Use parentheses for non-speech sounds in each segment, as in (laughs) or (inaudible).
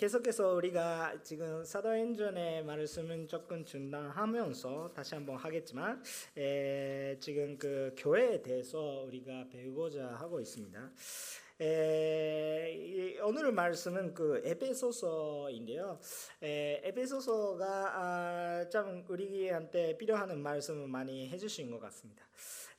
계속해서 우리가 지금 사도행전의 말씀은 조금 중단하면서 다시 한번 하겠지만 에, 지금 그 교회에 대해서 우리가 배우고자 하고 있습니다. 에, 오늘 말씀은 그 에베소서인데요. 에, 에베소서가 아, 참 우리한테 필요한 말씀을 많이 해주신 것 같습니다.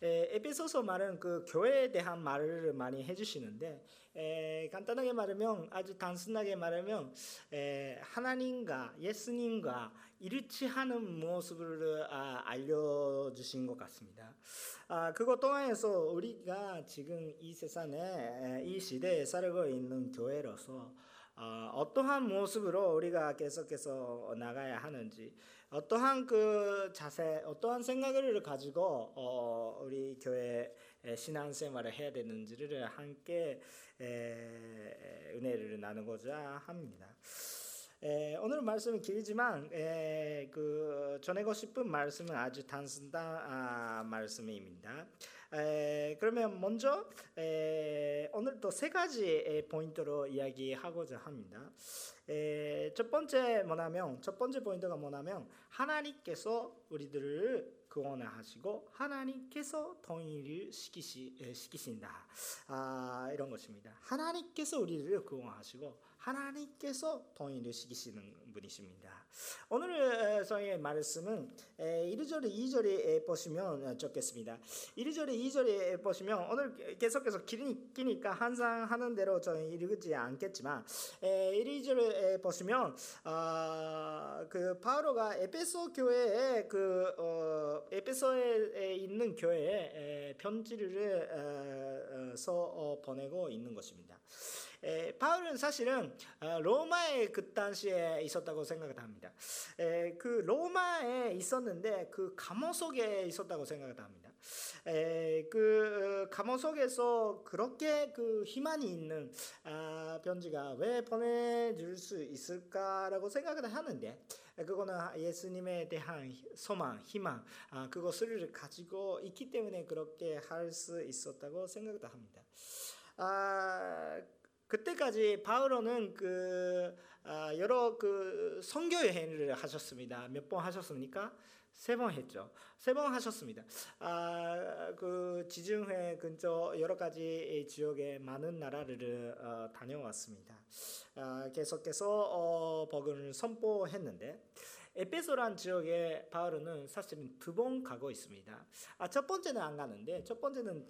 에, 에베소서 말은 그 교회에 대한 말을 많이 해주시는데 에, 간단하게 말하면 아주 단순하게 말하면 에, 하나님과 예수님과 일치하는 모습을 아, 알려주신 것 같습니다. 아, 그것 통해서 우리가 지금 이 세상에 이 시대에 살고 있는 교회로서 어, 어떠한 모습으로 우리가 계속해서 나가야 하는지 어떠한 그 자세, 어떠한 생각을 가지고 어, 우리 교회 신앙생활을 해야 되는지를 함께 에, 은혜를 나누고자 합니다. 에, 오늘 말씀은 길지만 에, 그 전하고 싶은 말씀은 아주 단순한 아, 말씀입니다. 에, 그러면 먼저 에, 오늘 또 세 가지 포인트로 이야기하고자 합니다. 에, 첫 번째 뭐냐면 첫 번째 포인트가 뭐냐면 하나님께서 우리들을 구원하시고 하나님께서 통일을 시키시, 시키신다 아, 이런 것입니다. 하나님께서 우리를 구원하시고 하나님께서 통일을 시키시는 분이십니다. 오늘의 말씀은 1절 2절에 보시면 좋겠습니다. 1절 2절에 보시면 오늘 계속해서 기니까 항상 하는 대로 저는 읽지 않겠지만 1, 2절에 보시면 어, 그 바로가 에베소 교회에 그 어, 에베소에 있는 교회에 편지를 어, 써 보내고 있는 것입니다. 에, 바울은 사실은 어, 로마에 그 당시에 있었다고 생각을 합니다. 에, 그 로마에 있었는데 그 감옥 속에 있었다고 생각을 합니다. 에, 그 어, 감옥 속에서 그렇게 그 희망이 있는 아, 편지가 왜 보내줄 수 있을까라고 생각을 하는데 그거는 예수님에 대한 소망, 희망 아, 그것을 가지고 있기 때문에 그렇게 할 수 있었다고 생각을 합니다. 아, 그때까지 바울은 그 아, 여러 그 선교 여행을 하셨습니다. 몇 번 하셨습니까? 세 번 했죠. 세 번 하셨습니다. 아, 그 지중해 근처 여러 가지 지역에 많은 나라를 어, 다녀왔습니다. 아, 계속해서 어, 복음을 선포했는데 에페소란 지역에 바울은 사실은 두 번 가고 있습니다. 아, 첫 번째는 안 가는데 첫 번째는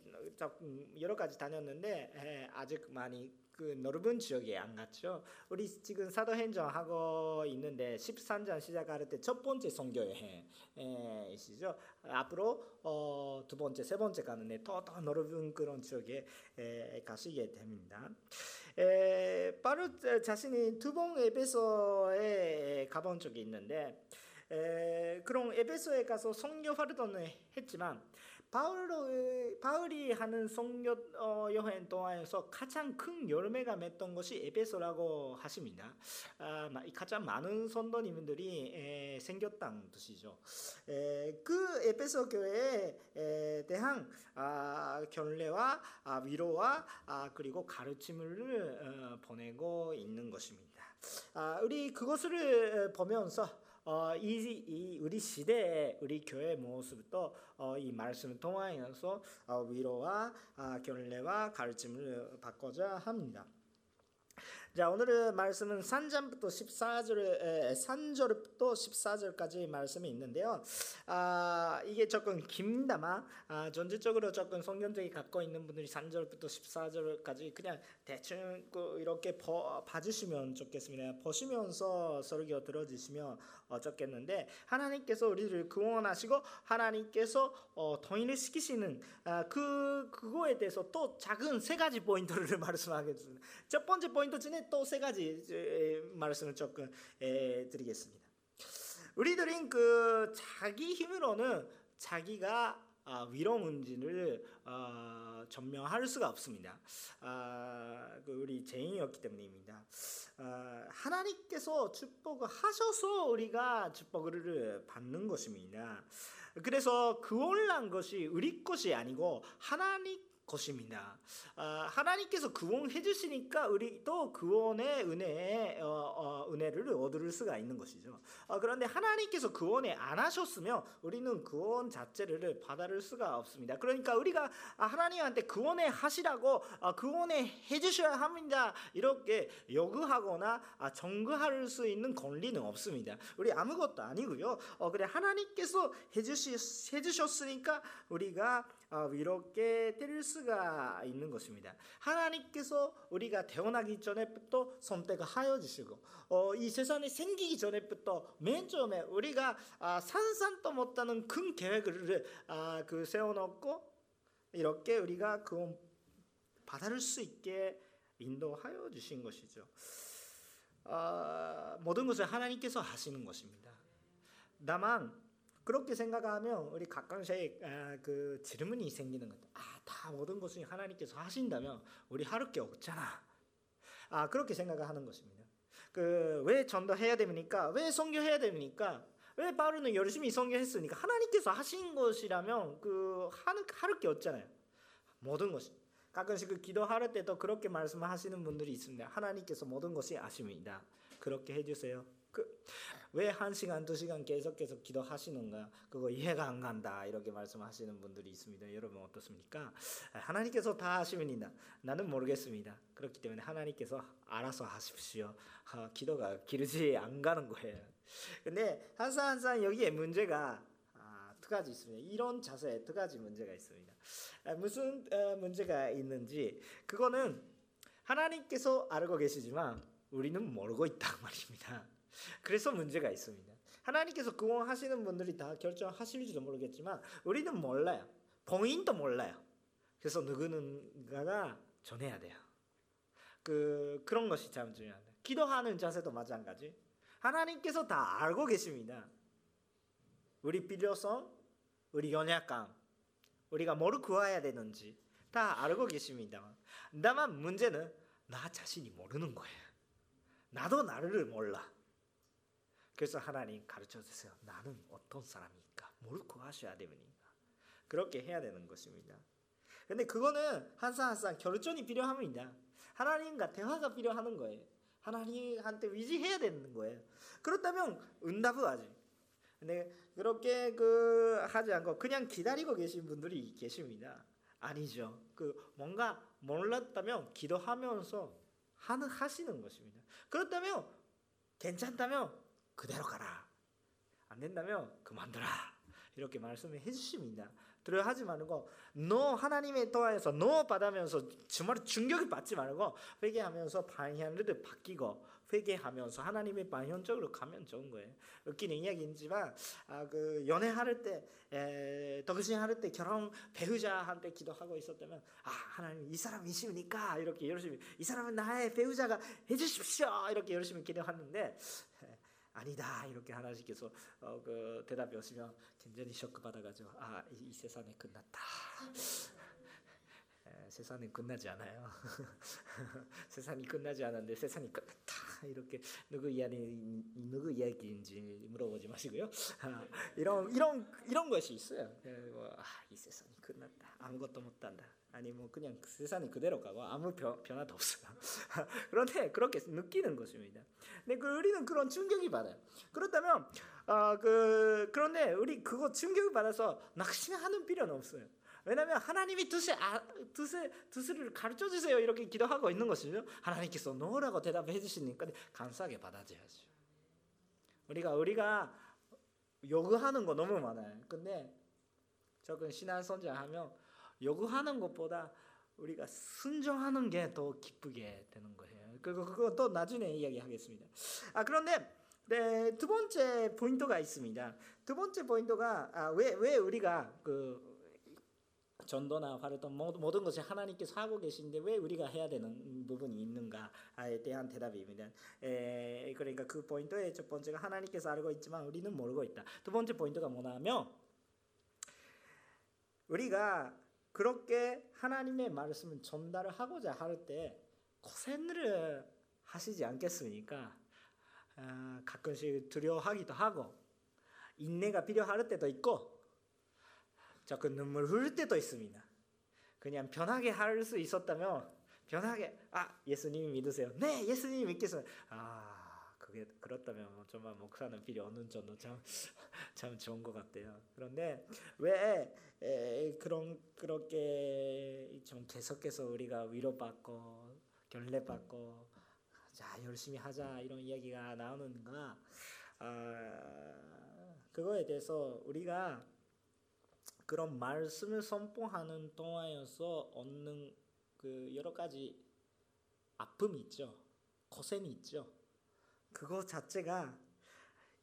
여러 가지 다녔는데 에, 아직 많이 그 넓은 지역에 안 갔죠. 우리 지금 사도행전 하고 있는데 13장 시작할 때 첫 번째 선교 여행이시죠. 앞으로 어, 두 번째, 세 번째 가는데 더더 넓은 그런 지역에 에, 가시게 됩니다. 에, 바로 자신이 두번 에베소에 가본 적이 있는데 에, 그런 에베소에 가서 선교 활동을 했지만 바울로, 바울이 하는 성교 어, 여행 동안에서 가장 큰 열매가 맺던 것이 에베소라고 하십니다. 아, 가장 많은 선도님들이 에, 생겼다는 뜻이죠. 에, 그 에베소 교회에 대한 아, 견례와 아, 위로와 아, 그리고 가르침을 어, 보내고 있는 것입니다. 아, 우리 그것을 보면서 어, 이, 이, 우리 시대의 우리 교회 모습도 어, 이 말씀을 통하여서 어, 위로와 아, 견례와 가르침을 받고자 합니다. 자 오늘의 말씀은 3장부터 14절 3절부터 14절까지 말씀이 있는데요. 아, 이게 조금 깁니다만 아, 전체적으로 조금 성경적이 갖고 있는 분들이 3절부터 14절까지 그냥 대충 이렇게 버, 봐주시면 좋겠습니다. 보시면서 설교 들어주시면 좋겠는데 하나님께서 우리를 구원하시고 하나님께서 어, 통일을 시키시는 아, 그 그거에 대해서 또 작은 세 가지 포인트를 (laughs) 말씀하겠습니다. 첫 번째 포인트 중에 또 세 가지 말씀을 조금 드리겠습니다. 우리들은 그 자기 힘으로는 자기가 아, 위로 문제를 어, 전명할 수가 없습니다. 아, 그 우리 죄인이었기 때문입니다. 아, 하나님께서 축복을 하셔서 우리가 축복을 받는 것입니다. 그래서 구원란 것이 우리 것이 아니고 하나님 것입니다. 아, 하나님께서 구원해 주시니까 우리 또 구원의 은혜에 어, 은혜를 얻을 수가 있는 것이죠. 어, 그런데 하나님께서 구원에 안 하셨으면 우리는 구원 자체를 받을 수가 없습니다. 그러니까 우리가 하나님한테 구원에 하시라고 어, 구원에 해 주셔야 합니다. 이렇게 요구하거나 정거할 수 있는 권리는 없습니다. 우리 아무것도 아니고요. 어, 그래 하나님께서 해주시, 해주셨으니까 우리가 이렇게 될 수가 있는 것입니다. 하나님께서 우리가 태어나기 전에부터 선택하여 주시고 어, 이 세상이 생기기 전에부터 맨 처음에 우리가 아, 산산도 못하는 큰 계획을 아, 그 세워놓고 이렇게 우리가 그 받을 수 있게 인도하여 주신 것이죠. 아, 모든 것을 하나님께서 하시는 것입니다. 다만 그렇게 생각하면 우리 가끔씩 아, 그 질문이 생기는 것. 아, 다 모든 것을 하나님께서 하신다면 우리 하를 게 없잖아. 아, 그렇게 생각하는 것입니다. 그 왜 전도해야 됩니까? 왜 선교해야 됩니까? 왜 바울은 열심히 선교했으니까 하나님께서 하신 것이라면 그 하는 하를 게 없잖아요. 모든 것이. 가끔씩 그 기도할 때도 그렇게 말씀하시는 분들이 있습니다. 하나님께서 모든 것이 아십니다. 그렇게 해주세요. 그 왜 한 시간 두 시간 계속 계속 기도하시는가 그거 이해가 안 간다 이렇게 말씀하시는 분들이 있습니다. 여러분 어떻습니까? 하나님께서 다 하시면이다. 나는 모르겠습니다. 그렇기 때문에 하나님께서 알아서 하십시오. 아, 기도가 길지 안 가는 거예요. 근데 항상 항상 여기에 문제가 아, 두 가지 있습니다. 이런 자세에 두 가지 문제가 있습니다. 아, 무슨 어, 문제가 있는지 그거는 하나님께서 알고 계시지만 우리는 모르고 있단 (laughs) 말입니다. (laughs) 그래서 문제가 있습니다. 하나님께서 구원하시는 분들이 다 결정하실지도 모르겠지만 우리는 몰라요. 본인도 몰라요. 그래서 누구는가가 전해야 돼요. 그 그런 것이 참 중요합니다. 기도하는 자세도 마찬가지. 하나님께서 다 알고 계십니다. 우리 필요성, 우리 연약감, 우리가 뭘 구해야 되는지 다 알고 계십니다. 다만 문제는 나 자신이 모르는 거예요. 나도 나를 몰라. 그래서 하나님 가르쳐 주세요. 나는 어떤 사람입니까? 뭘 구하셔야 됩니까? 그렇게 해야 되는 것입니다. 근데 그거는 항상 항상 결정이 필요합니다. 하나님과 대화가 필요하는 거예요. 하나님한테 위지해야 되는 거예요. 그렇다면 응답을 하지. 근데 그렇게 그 하지 않고 그냥 기다리고 계신 분들이 계십니다. 아니죠. 그 뭔가 몰랐다면 기도하면서 하는 하시는 것입니다. 그렇다면 괜찮다면 그대로 가라. 안 된다면 그만둬라. 이렇게 말씀해 주십니다. 두려워하지 말고 너 하나님의 도하에서 너 받으면서 정말 충격을 받지 말고 회개하면서 방향을 바뀌고 회개하면서 하나님의 방향적으로 가면 좋은 거예요. 웃기는 이야기이지만 아, 그 연애할 때 에, 덕신할 때 결혼 배우자한테 기도하고 있었다면 아 하나님 이 사람이십니까 이렇게 열심히 이 사람은 나의 배우자가 해주십시오 이렇게 열심히 기도하는데 아니다 이렇게 하나님께서 어, 그 대답이 오시면 굉장히 쇼크 받아가지고 아이 이 세상이 끝났다. 세상은 끝나지 않아요. (laughs) 세상이 끝나지 않았는데 세상이 끝났다 이렇게 누구 이야기 누구 이야기인지 물어보지 마시고요. 아, (laughs) 이런 이런 이런 것이 있어요. 뭐, 아, 이 세상이 끝났다. 아무것도 못한다. 아니 뭐 그냥 세상이 그대로 가고 아무 변, 변화도 없어요. (laughs) 그런데 그렇게 느끼는 것입니다. 근데 그 우리는 그런 충격이 받아요. 그렇다면 어, 그 그런데 우리 그거 충격을 받아서 낙심하는 필요는 없어요. 왜냐하면 하나님이 두세 아, 두세 두세를 가르쳐 주세요 이렇게 기도하고 있는 것이죠. 하나님께서 노라고 대답해 주시니까 감사하게 받아줘야죠. 우리가 우리가 요구하는 거 너무 많아요. 근데 적은 신앙 선자하면 요구하는 것보다 우리가 순종하는 게 더 기쁘게 되는 거예요. 그거 또 나중에 이야기하겠습니다. 아 그런데 네, 두 번째 포인트가 있습니다. 두 번째 포인트가 아, 우리가 그 전도나 활동 모든 것을 하나님께서 하고 계신데 왜 우리가 해야 되는 부분이 있는가에 대한 대답입니다. 에, 그러니까 그 포인트의 첫 번째가 하나님께서 알고 있지만 우리는 모르고 있다. 두 번째 포인트가 뭐냐면 우리가 그렇게 하나님의 말씀을 전달을 하고자 할 때 고생을 하시지 않겠습니까? 아, 가끔씩 두려워하기도 하고 인내가 필요할 때도 있고 조금 눈물 흘릴 때도 있습니다. 그냥 편하게 할 수 있었다면 편하게 아 예수님이 믿으세요. 네 예수님이 믿겠어요. 아 그게 그렇다면 정말 목사는 필요 없는 정도 참, (laughs) 참 좋은 것 같아요. 그런데 왜 에, 그런 그렇게 좀 계속해서 우리가 위로받고 결례받고 자 열심히 하자 이런 이야기가 나오는가? 아, 그거에 대해서 우리가 그런 말씀을 선포하는 동안에서 얻는 그 여러 가지 아픔이 있죠. 고생이 있죠. 그거 자체가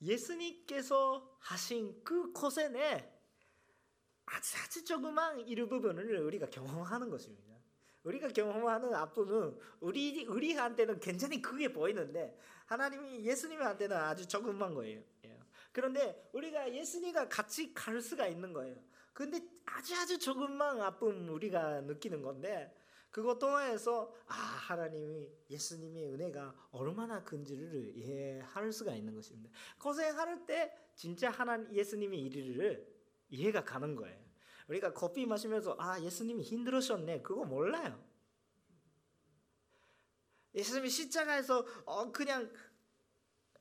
예수님께서 하신 그 고생에 아주 아주 조그만 일부분을 우리가 경험하는 것입니다. 우리가 경험하는 아픔은 우리 우리한테는 굉장히 크게 보이는데 하나님이 예수님한테는 아주 조그만 거예요. 그런데 우리가 예수님과 같이 갈 수가 있는 거예요. 근데 아주 아주 조금만 아픔 우리가 느끼는 건데 그것 통해서 아 하나님이 예수님의 은혜가 얼마나 큰지를 이해할 수가 있는 것입니다. 고생할 때 진짜 하나님 예수님의 일을 이해가 가는 거예요. 우리가 커피 마시면서 아 예수님이 힘들으셨네 그거 몰라요. 예수님이 십자가에서 어 그냥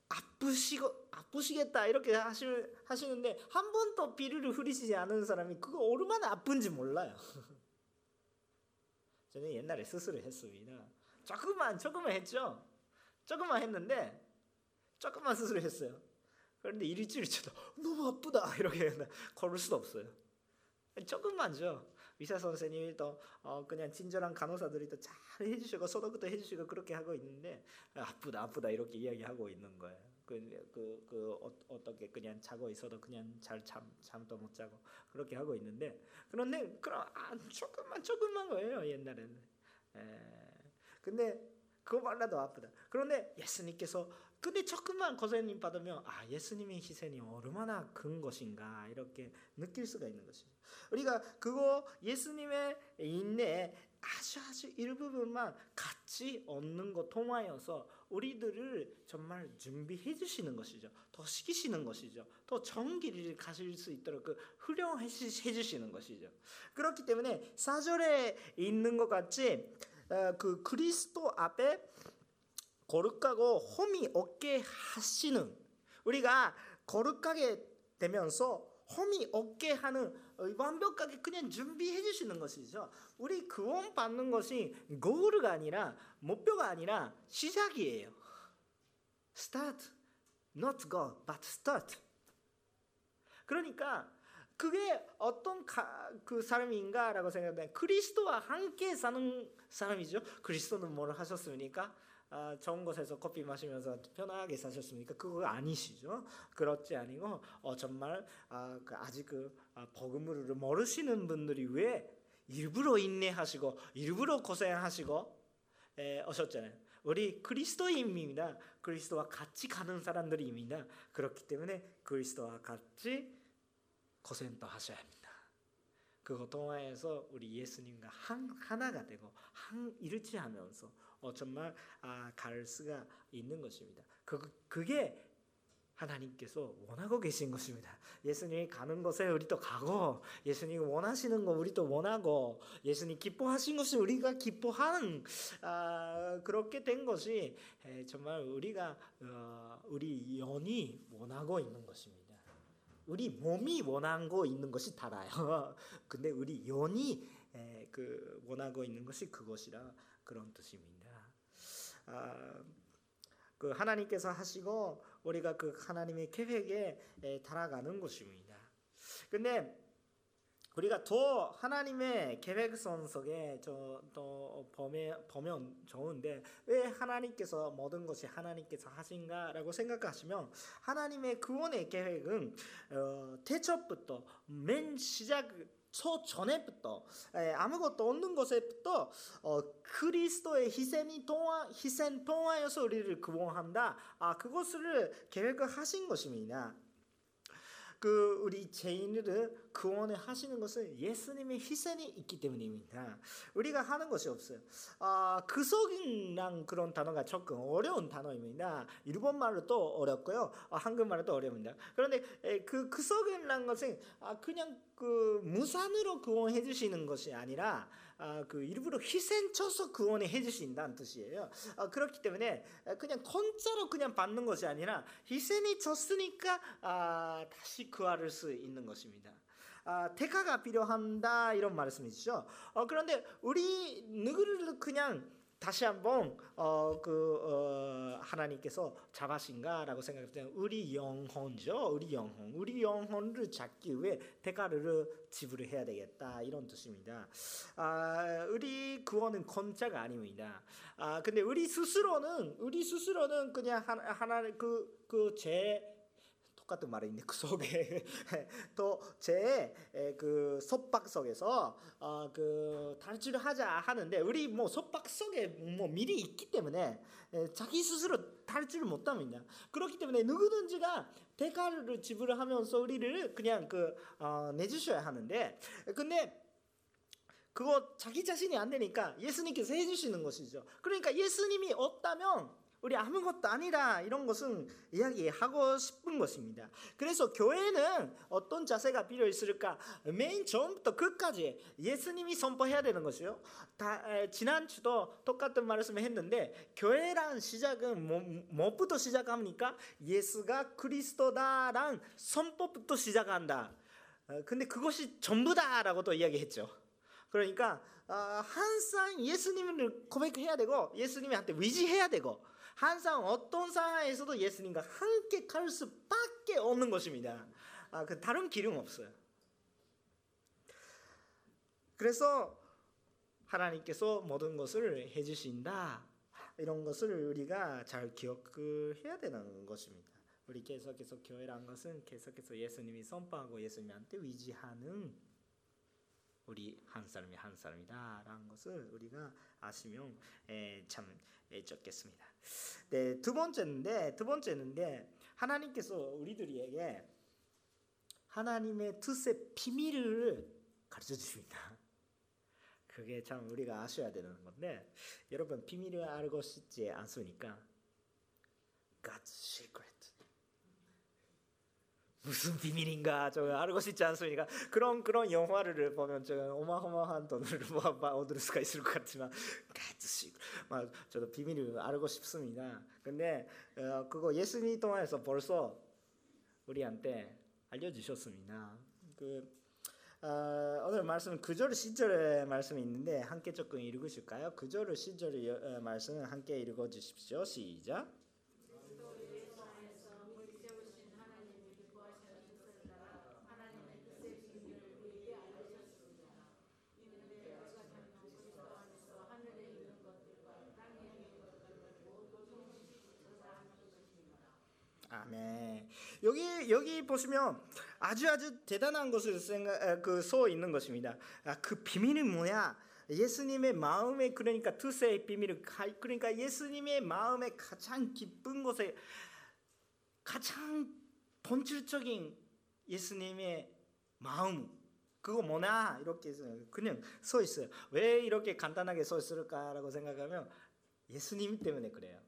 아프시고 아프시겠다 이렇게 하시는데 한 번도 비를 흐리시지 않은 사람이 그거 얼마나 아픈지 몰라요. (laughs) 저는 옛날에 스스로 했습니다. 조금만 조금만 했죠. 조금만 했는데 조금만 스스로 했어요. 그런데 일주일 쳐도 너무 아프다 이렇게 걸을 수도 없어요. 조금만죠. 의사 선생님이 또 어, 그냥 친절한 간호사들이 또 잘 해주시고 소독도 해주시고 그렇게 하고 있는데 아프다 아프다 이렇게 이야기하고 있는 거예요. 그, 그, 그 어, 떻게 그냥 자고 있어도 그냥 잘 잠, 잠도 못 자고 그렇게 하고 있는데 그런데 그럼 아, 조금만 조금만 거예요 옛날에는. 에, 근데 그거 말라도 아프다. 그런데 예수님께서 근데 조금만 고생님 받으면 아 예수님의 희생이 얼마나 큰 것인가 이렇게 느낄 수가 있는 것이죠. 우리가 그거 예수님의 인내 아주 아주 일부분만 같이 얻는 것 통하여서 우리들을 정말 준비해 주시는 것이죠. 더 시키시는 것이죠. 더 길을 가실 수 있도록 그 훈련해 주시는 것이죠. 그렇기 때문에 사절에 있는 것 같이 어, 그 그리스도 앞에 거룩하고 험이 없게 하시는 우리가 거룩하게 되면서 험이 없게 하는 완벽하게 그냥 준비해 주시는 것이죠. 우리 구원 받는 것이 고르가 아니라 목표가 아니라 시작이에요. Start, not go, but start. 그러니까 그게 어떤 가, 그 사람인가라고 생각하면 그리스도와 함께 사는 사람이죠. 그리스도는 뭘 하셨습니까? 아, 좋은 곳에서 커피 마시면서 편하게 사셨습니까? 그거 아니시죠? 그렇지 아니고 어, 정말 아, 그 아직 그 아, 복음을 모르시는 분들이 왜 일부러 인내하시고 일부러 고생하시고 에, 오셨잖아요. 우리 그리스도인입니다. 그리스도와 같이 가는 사람들입니다. 그렇기 때문에 그리스도와 같이 고생도 하셔야 합니다. 그것 통하여서 우리 예수님과 한, 하나가 되고 한 일치하면서 어, 정말 아, 갈 수가 있는 것입니다. 그, 그게 하나님께서 원하고 계신 것입니다. 예수님이 가는 곳에 우리도 가고 예수님이 원하시는 거 우리도 원하고 예수님 기뻐하신 것을 우리가 기뻐하는 아, 그렇게 된 것이 에, 정말 우리가 어, 우리 영이 원하고 있는 것입니다. 우리 몸이 원하고 있는 것이 달라요. (laughs) 근데 우리 영이 에, 그 원하고 있는 것이 그것이라 그런 뜻입니다. 아, 그 하나님께서 하시고 우리가 그 하나님의 계획에 달아가는 것입니다. 근데 우리가 더 하나님의 계획선 속에 또 보면, 보면 좋은데 왜 하나님께서 모든 것이 하나님께서 하신가라고 생각하시면 하나님의 구원의 계획은 어, 대처부터 맨 시작 초 전에부터 아무것도 없는 것에부터 어, 그리스도의 희생이 통하 희생 통하여서 우리를 구원한다. 아 그것을 계획을 하신 것입니다. 그 우리 죄인을 구원을 하시는 것은 예수님의 희생이 있기 때문입니다. 우리가 하는 것이 없어요. 아, 그속이란 그런 단어가 조금 어려운 단어입니다. 일본 말로 또 어렵고요. 아, 한국말로 또 어렵습니다. 그런데 그 그속이란 것은 아, 그냥 그 무산으로 구원해 주시는 것이 아니라 아, 그 일부러 희생 쳐서 구원을 해주신다는 뜻이에요. 아, 그렇기 때문에 그냥 공짜로 그냥 받는 것이 아니라 희생이 쳤으니까 아, 다시 구할 수 있는 것입니다. 아, 대가가 필요한다 이런 말씀이죠. 어, 그런데 우리 누구를 그냥 다시 한번 어, 그 어, 하나님께서 잡으신가라고 생각할 때 우리 영혼죠, 우리 영혼, 우리 영혼을 잡기 위해 대가를 지불해야 되겠다 이런 뜻입니다. 아, 우리 구원은 공짜가 아닙니다. 아, 근데 우리 스스로는 우리 스스로는 그냥 하나, 하나 그그죄 똑같은 말인데 그 속에 (laughs) 또 제 그 속박 속에서 어, 그 탈출을 하자 하는데 우리 뭐 속박 속에 뭐 미리 있기 때문에 자기 스스로 탈출을 못합니다. 그렇기 때문에 누구든지가 대가를 지불하면서 우리를 그냥 그 어, 내주셔야 하는데 근데 그거 자기 자신이 안 되니까 예수님께서 해주시는 것이죠. 그러니까 예수님이 없다면 우리 아무것도 아니라 이런 것은 이야기하고 싶은 것입니다. 그래서 교회는 어떤 자세가 필요 있을까? 맨 처음부터 끝까지 예수님이 선포해야 되는 것이요. 다, 지난주도 똑같은 말씀을 했는데 교회란 시작은 뭐, 뭐부터 시작합니까? 예수가 그리스도다란 선포부터 시작한다. 어, 근데 그것이 전부다라고 또 이야기했죠. 그러니까 어, 항상 예수님을 고백해야 되고 예수님한테 위지해야 되고 항상 어떤 상황에서도 예수님과 함께 갈 수밖에 없는 것입니다. 아, 그 다른 길은 없어요. 그래서 하나님께서 모든 것을 해주신다. 이런 것을 우리가 잘 기억을 해야 되는 것입니다. 우리 계속해서 교회란 것은 계속해서 예수님이 선포하고 예수님한테 위지하는 우리 한 사람이 한 사람이다 라는 것을 우리가 아시면 참 좋겠습니다. 네, 두 번째인데 두 번째인데 하나님께서 우리들에게 하나님의 뜻의 비밀을 가르쳐 주십니다. 그게 참 우리가 아셔야 되는 건데 여러분 비밀을 알고 싶지 않습니까? God's secret. 무슨 비밀인가 저 알고 싶지 않습니까? 그런 그런 영화를 보면 저 어마어마한 돈을 (laughs) 얻을 수가 있을 것 같지만 같이 막 저도 비밀을 알고 싶습니다. 근데 어, 그거 예수님 통해서 벌써 우리한테 알려주셨습니다. 그 어, 오늘 말씀 구절 시절의 말씀이 있는데 함께 조금 읽으실까요? 구절 시절의 어, 말씀 함께 읽어주십시오. 시작. 아멘. 여기 여기 보시면 아주 아주 대단한 것을 그써 있는 것입니다. 아, 그 비밀은 뭐야? 예수님의 마음에 그러니까 뜻의 비밀을 그러니까 예수님의 마음에 가장 깊은 곳에 가장 본질적인 예수님의 마음 그거 뭐냐 이렇게 그냥 써 있어요. 왜 이렇게 간단하게 써 있을까라고 생각하면 예수님 때문에 그래요.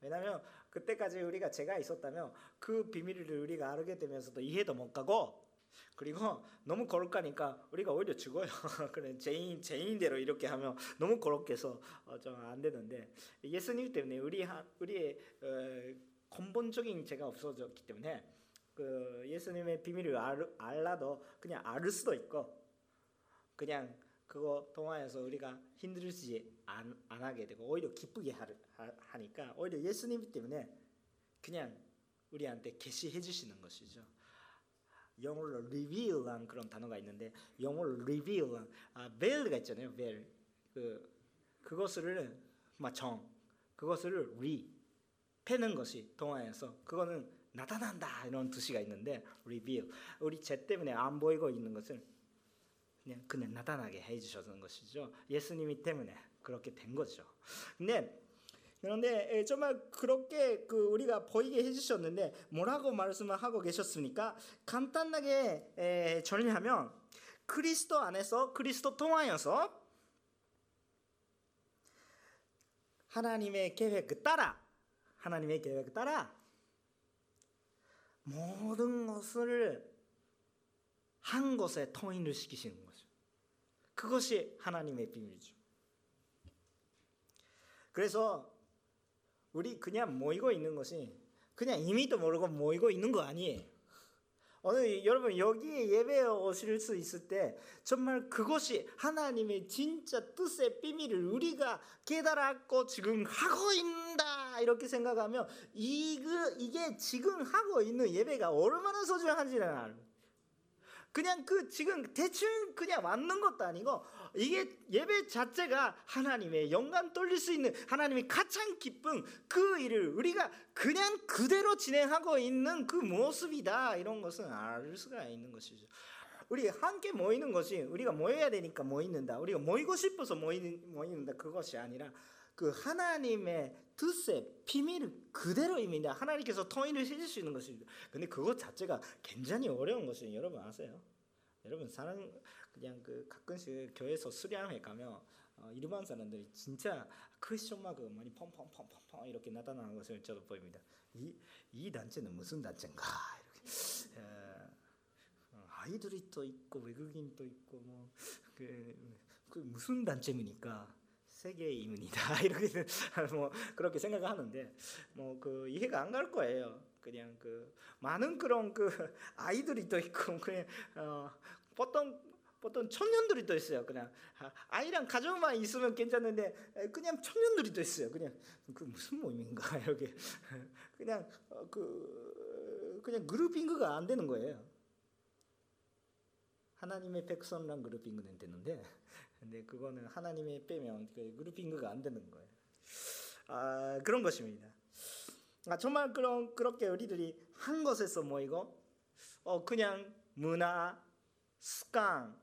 왜냐하면 그때까지 우리가 제가 있었다면 그 비밀을 우리가 알게 되면서도 이해도 못 가고 그리고 너무 거룩하니까 우리가 오히려 죽어요. (laughs) 그래 죄인 죄인대로 이렇게 하면 너무 거룩해서 어, 좀안 되는데 예수님 때문에 우리 우리의 어, 근본적인 죄가 없어졌기 때문에 그 예수님의 비밀을 알, 알라도 그냥 알 수도 있고 그냥 그거 통화해서 우리가 힘들지 안, 안 하게 되고 오히려 기쁘게 하, 하, 니까 오히려 예수님 때문에 그냥 우리한테 계시해 주시는 것이죠. 영어로 reveal한 그런 단어가 있는데 영어로 reveal한 아, veil가 있잖아요. veil 그 그것을 막정 그것을 re 패는 것이 동화에서 그거는 나타난다 이런 뜻이가 있는데 reveal 우리 죄 때문에 안 보이고 있는 것을 그냥 그냥 나타나게 해주셨는 것이죠. 예수님이 때문에 그렇게 된 거죠. 근데 그런데 정말 그렇게 그 우리가 보이게 해주셨는데 뭐라고 말씀을 하고 계셨습니까? 간단하게 정리하면 그리스도 안에서 그리스도 통하여서 하나님의 계획 따라 하나님의 계획 따라 모든 것을 한 곳에 통일을 시키시는 거죠. 그것이 하나님의 비밀이죠. 그래서 우리 그냥 모이고 있는 것이 그냥 이미도 모르고 모이고 있는 거 아니에요. 오늘 여러분 여기 예배에 오실 수 있을 때 정말 그것이 하나님의 진짜 뜻의 비밀을 우리가 깨달았고 지금 하고 있다 이렇게 생각하면 이게 지금 하고 있는 예배가 얼마나 소중한지는 알아요. 그냥 그 지금 대충 그냥 왔는 것도 아니고 이게 예배 자체가 하나님의 영광 돌릴 수 있는 하나님이 가장 기쁜 그 일을 우리가 그냥 그대로 진행하고 있는 그 모습이다 이런 것은 알 수가 있는 것이죠. 우리 함께 모이는 것이 우리가 모여야 되니까 모이는다. 우리가 모이고 싶어서 모이는 모이는다 그것이 아니라 그 하나님의 뜻의 비밀을 그대로 입니다. 하나님께서 통일을 해주시는 것입니다. 근데 그것 자체가 굉장히 어려운 것이 여러분 아세요? 여러분 사람 그냥 그 가끔씩 교회에서 수련회 가면 어, 일반 사람들이 진짜 크리스천마그 많이 펑펑펑펑펑 이렇게 나타나는 것을 저도 보입니다. 이, 이 단체는 무슨 단체인가 이렇게 에, 어, 아이들이 또 있고 외국인도 있고 뭐 그 그 무슨 단체입니까? 세계의 이문이다 (laughs) 이렇게 (laughs) 뭐 그렇게 생각하는데 뭐 그 이해가 안 갈 거예요. 그냥 그 많은 그런 그 (laughs) 아이들이 또 있고 그냥 어 보통 보통 청년들이 또 있어요. 그냥 아이랑 가족만 있으면 괜찮은데 그냥 청년들이 또 있어요. 그냥 그 무슨 모임인가 여기 그냥 어, 그 그냥 그룹핑크가 안 되는 거예요. 하나님의 백성랑 그룹핑크는 되는데 근데 그거는 하나님의 빼면 그 그룹핑크가 안 되는 거예요. 아 그런 것입니다. 아 정말 그런 그렇게 우리들이 한 곳에서 모이고 어 그냥 문화 습관,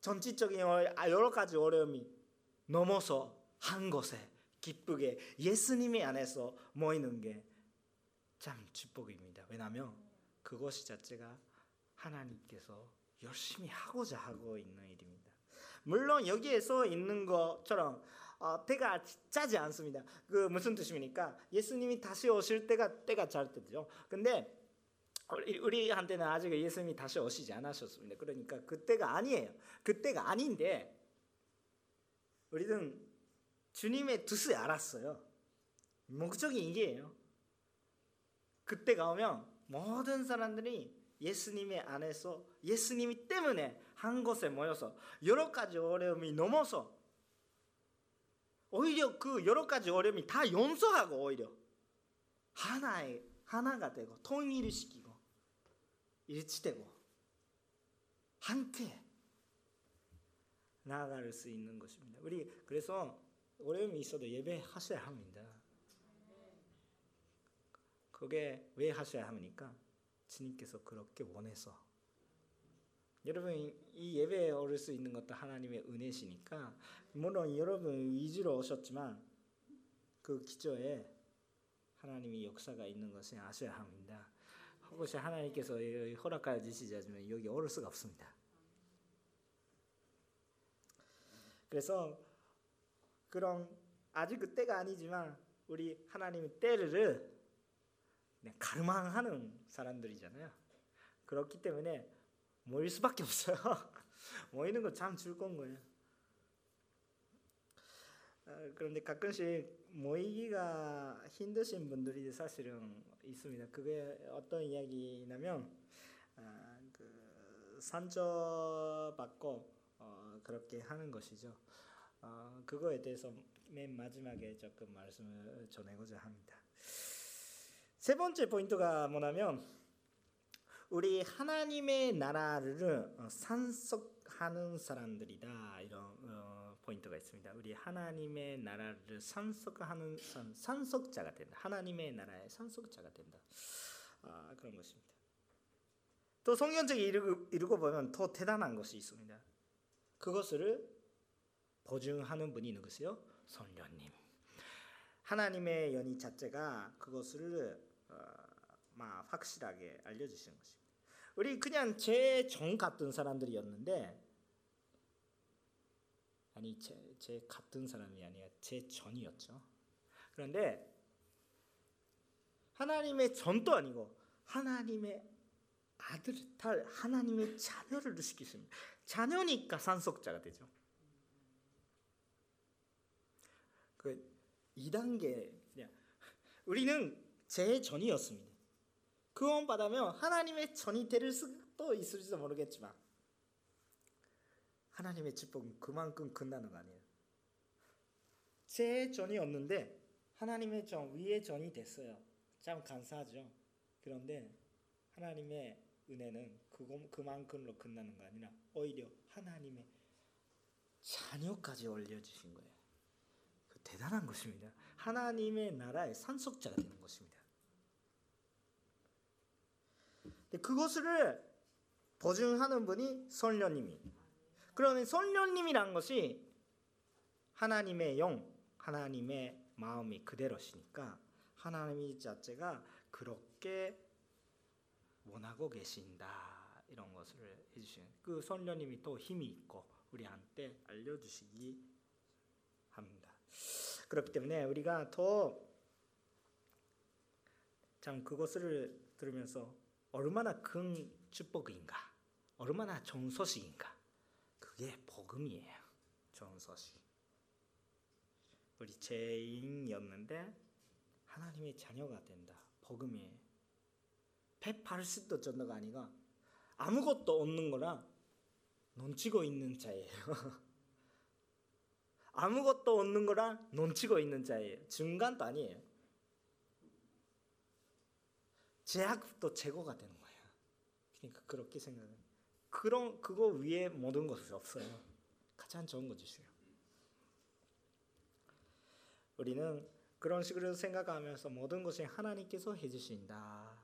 전체적인 아, 여러 가지 어려움이 넘어서 한 곳에 기쁘게 예수님의 안에서 모이는 게 참 축복입니다. 왜냐하면 그것이 자체가 하나님께서 열심히 하고자 하고 있는 일입니다. 물론 여기에서 있는 것처럼 어, 때가 짜지 않습니다. 그 무슨 뜻입니까? 예수님이 다시 오실 때가 때가 잘 때죠. 근데 우리한테는 아직 예수님이 다시 오시지 않으셨습니다. 그러니까 그때가 아니에요. 그때가 아닌데 우리는 주님의 뜻을 알았어요. 목적이 이게예요. 그때가 오면 모든 사람들이 예수님의 안에서 예수님이 때문에 한 곳에 모여서 여러 가지 어려움이 넘어서 오히려 그 여러 가지 어려움이 다 용서하고 오히려 하나의 하나가 되고 통일을 시키고 일치되고 함께 나아갈 수 있는 것입니다. 우리 그래서 어려움이 있어도 예배하셔야 합니다. 그게 왜 하셔야 합니까? 주님께서 그렇게 원해서. 여러분 이 예배에 오를 수 있는 것도 하나님의 은혜시니까 물론 여러분 위주로 오셨지만 그 기초에 하나님의 역사가 있는 것을 아셔야 합니다. 혹시 하나님께서 허락하여 주시지 않으면 여기 오를 수가 없습니다. 그래서 그런 아직 그때가 아니지만 우리 하나님의 때를 가르망하는 사람들이잖아요. 그렇기 때문에 모일 수밖에 없어요. (laughs) 모이는 건참 즐거운 거예요. 어, 그런데 가끔씩 모이기가 힘드신 분들이 사실은 있습니다. 그게 어떤 이야기냐면 아, 그 산저 받고 어, 그렇게 하는 것이죠. 어, 그거에 대해서 맨 마지막에 조금 말씀을 전하고자 합니다. 세 번째 포인트가 뭐냐면 우리 하나님의 나라를 산속하는 사람들이다 이런 어, 포인트가 있습니다. 우리 하나님의 나라를 산속하는 산, 산속자가 된다. 하나님의 나라의 산속자가 된다. 아, 그런 것입니다. 또 성경책에 이르고, 보면 더 대단한 것이 있습니다. 그것을 보증하는 분이 누구세요? 성령님. 하나님의 연이 자체가 그것을 어, 막 확실하게 알려주시는 것입니다. 우리 그냥 제 정 같은 사람들이었는데 아니 제, 제 같은 사람이 아니라 제 전이었죠. 그런데 하나님의 전도 아니고 하나님의 아들, 딸, 하나님의 자녀를 시키십니다. 자녀니까 상속자가 되죠. 그 2단계 우리는 제 전이었습니다. 구원 받으면 하나님의 전이 될 수도 있을지도 모르겠지만 하나님의 축복은 그만큼 끝나는 거 아니에요. 제 전이었는데 하나님의 전 위의 전이 됐어요. 참 감사하죠. 그런데 하나님의 은혜는 그거 그만큼로 끝나는 거 아니라 오히려 하나님의 자녀까지 올려주신 거예요. 그 대단한 것입니다. 하나님의 나라의 상속자가 되는 것입니다. 그것을 보증하는 분이 성령님이. 그러면 성령님이란 것이 하나님의 영, 하나님의 마음이 그대로시니까 하나님 자체가 그렇게 원하고 계신다 이런 것을 해주시는 그 성령님이 또 힘이 있고 우리한테 알려주시기 합니다. 그렇기 때문에 우리가 더 참 그것을 들으면서 얼마나 큰 축복인가, 얼마나 좋은 소식인가, 그게 복음이에요. 좋은 소식. 우리 죄인이었는데 하나님의 자녀가 된다. 복음이에요. 페파르스도 전도가 아니가 아무것도 없는 거라 넘치고 있는 자예요. (laughs) 아무것도 없는 거라 넘치고 있는 자예요. 중간도 아니에요. 제약도 제거가 되는 거예요. 그러니까 그렇게 생각해 그런 그거 위에 모든 것이 없어요. 가장 좋은 거 주세요. 우리는 그런 식으로 생각하면서 모든 것이 하나님께서 해주신다.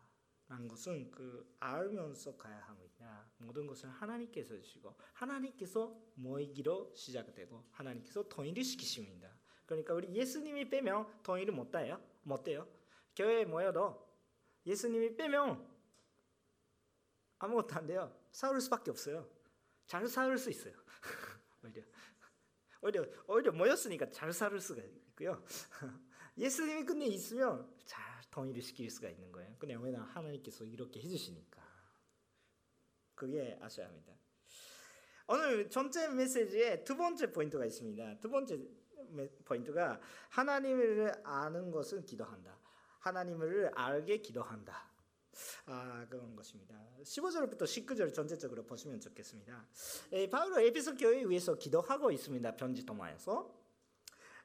라는 것은 그 알면서 가야 합니다. 모든 것을 하나님께서 주시고 하나님께서 모이기로 시작되고 하나님께서 통일을 시키십니다. 그러니까 우리 예수님이 빼면 통일을 못 돼요. 못 돼요. 교회에 모여도 예수님이 빼면 아무것도 안 돼요. 싸울 수밖에 없어요. 잘 싸울 수 있어요. (laughs) 오히려 오히려 오히려 모였으니까 잘 싸울 수가 있고요. (laughs) 예수님이 근데 있으면 잘 통일을 시킬 수가 있는 거예요. 근데 왜냐 하나님께서 이렇게 해주시니까 그게 아셔야 합니다. 오늘 전체 메시지에 두 번째 포인트가 있습니다. 두 번째 포인트가 하나님을 아는 것은 기도한다. 하나님을 알게 기도한다. 아 그런 것입니다. 15절부터 19절 전체적으로 보시면 좋겠습니다. 에, 바울은 에베소 교회 위해서 기도하고 있습니다. 편지 통화에서.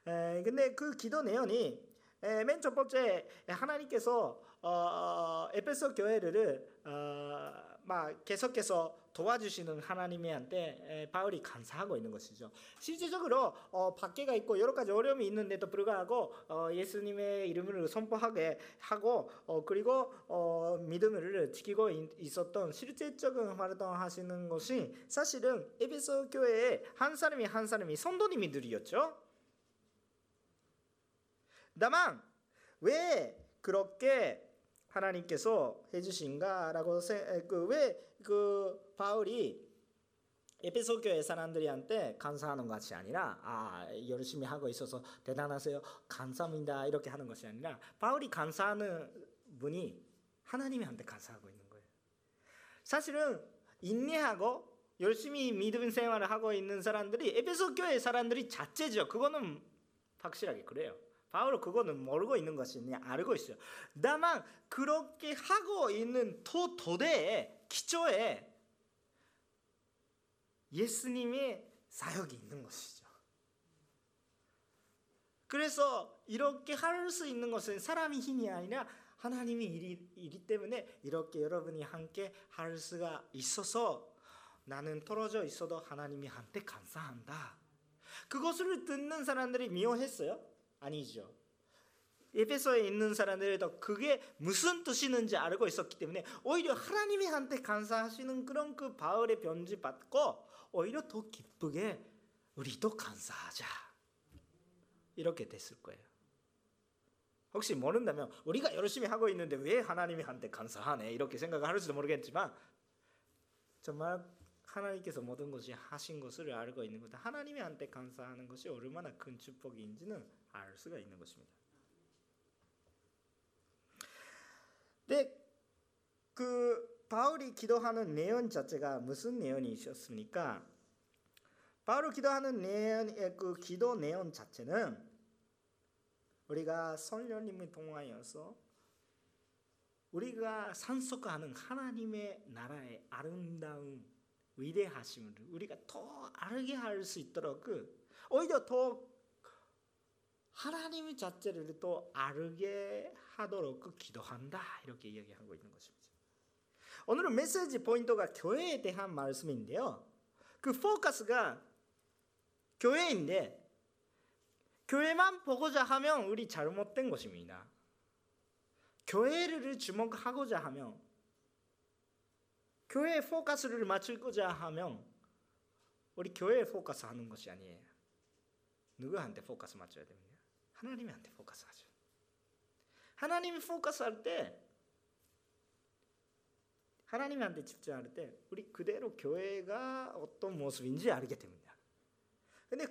에, 근데 그 기도 내용이 에, 맨첫 번째 하나님께서 어, 에베소 교회를 어, 막 계속해서 도와주시는 하나님한테 바울이 감사하고 있는 것이죠. 실질적으로 어, 밖에가 있고 여러 가지 어려움이 있는데도 불구하고 어, 예수님의 이름을 선포하게 하고 어, 그리고 어, 믿음을 지키고 있었던 실제적인 활동하시는 것이 사실은 에베소 교회의 한 사람이 한 사람이 선도님들이었죠. 다만 왜 그렇게 하나님께서 해주신가라고 그왜그 그 바울이 에베소 교회 사람들한테 감사하는 것이 아니라 아 열심히 하고 있어서 대단하세요 감사합니다 이렇게 하는 것이 아니라 바울이 감사하는 분이 하나님한테 감사하고 있는 거예요. 사실은 인내하고 열심히 믿음 생활을 하고 있는 사람들이 에베소 교회 사람들이 자체죠. 그거는 확실하게 그래요. 바울은 그거는 모르고 있는 것이 그냥 알고 있어요. 다만 그렇게 하고 있는 토 도대의 기초에 예수님의 사역이 있는 것이죠. 그래서 이렇게 할 수 있는 것은 사람의 힘이 아니라 하나님의 일이, 일이 때문에 이렇게 여러분이 함께 할 수가 있어서 나는 떨어져 있어도 하나님이 한테 감사한다. 그것을 듣는 사람들이 미워했어요. 아니죠. 에베소에 있는 사람들도 그게 무슨 뜻이는지 알고 있었기 때문에 오히려 하나님이 한테 감사하시는 그런 그 바울의 편지 받고 오히려 더 기쁘게 우리도 감사하자 이렇게 됐을 거예요. 혹시 모른다면 우리가 열심히 하고 있는데 왜 하나님이 한테 감사하네 이렇게 생각을 할지도 모르겠지만 정말 하나님께서 모든 것이 하신 것을 알고 있는 것 하나님이 한테 감사하는 것이 얼마나 큰 축복인지는 알 수가 있는 것입니다. 근데 그 바울이 기도하는 내용 자체가 무슨 내용이셨습니까? 바울을 기도하는 내용, 그 기도 내용 자체는 우리가 성령님을 통하여서 우리가 산속하는 하나님의 나라의 아름다운 위대하심을 우리가 더 알게 할 수 있도록 그 오히려 더 하나님 자체를 또 알게 하도록 그 기도한다 이렇게 이야기하고 있는 것입니다. 오늘은 메시지 포인트가 교회에 대한 말씀인데요. 그 포커스가 교회인데 교회만 보고자 하면 우리 잘못된 것입니다. 교회를 주목하고자 하면 교회에 포커스를 맞추고자 하면 우리 교회에 포커스 하는 것이 아니에요. 누구한테 포커스 맞춰야 됩니다. 하나님한테 포커스 하죠. 하나님이 포커스 할 때 하나님한테 집중할 때 우리 그대로 교회가 어떤 모습인지 알게 됩니다. 근데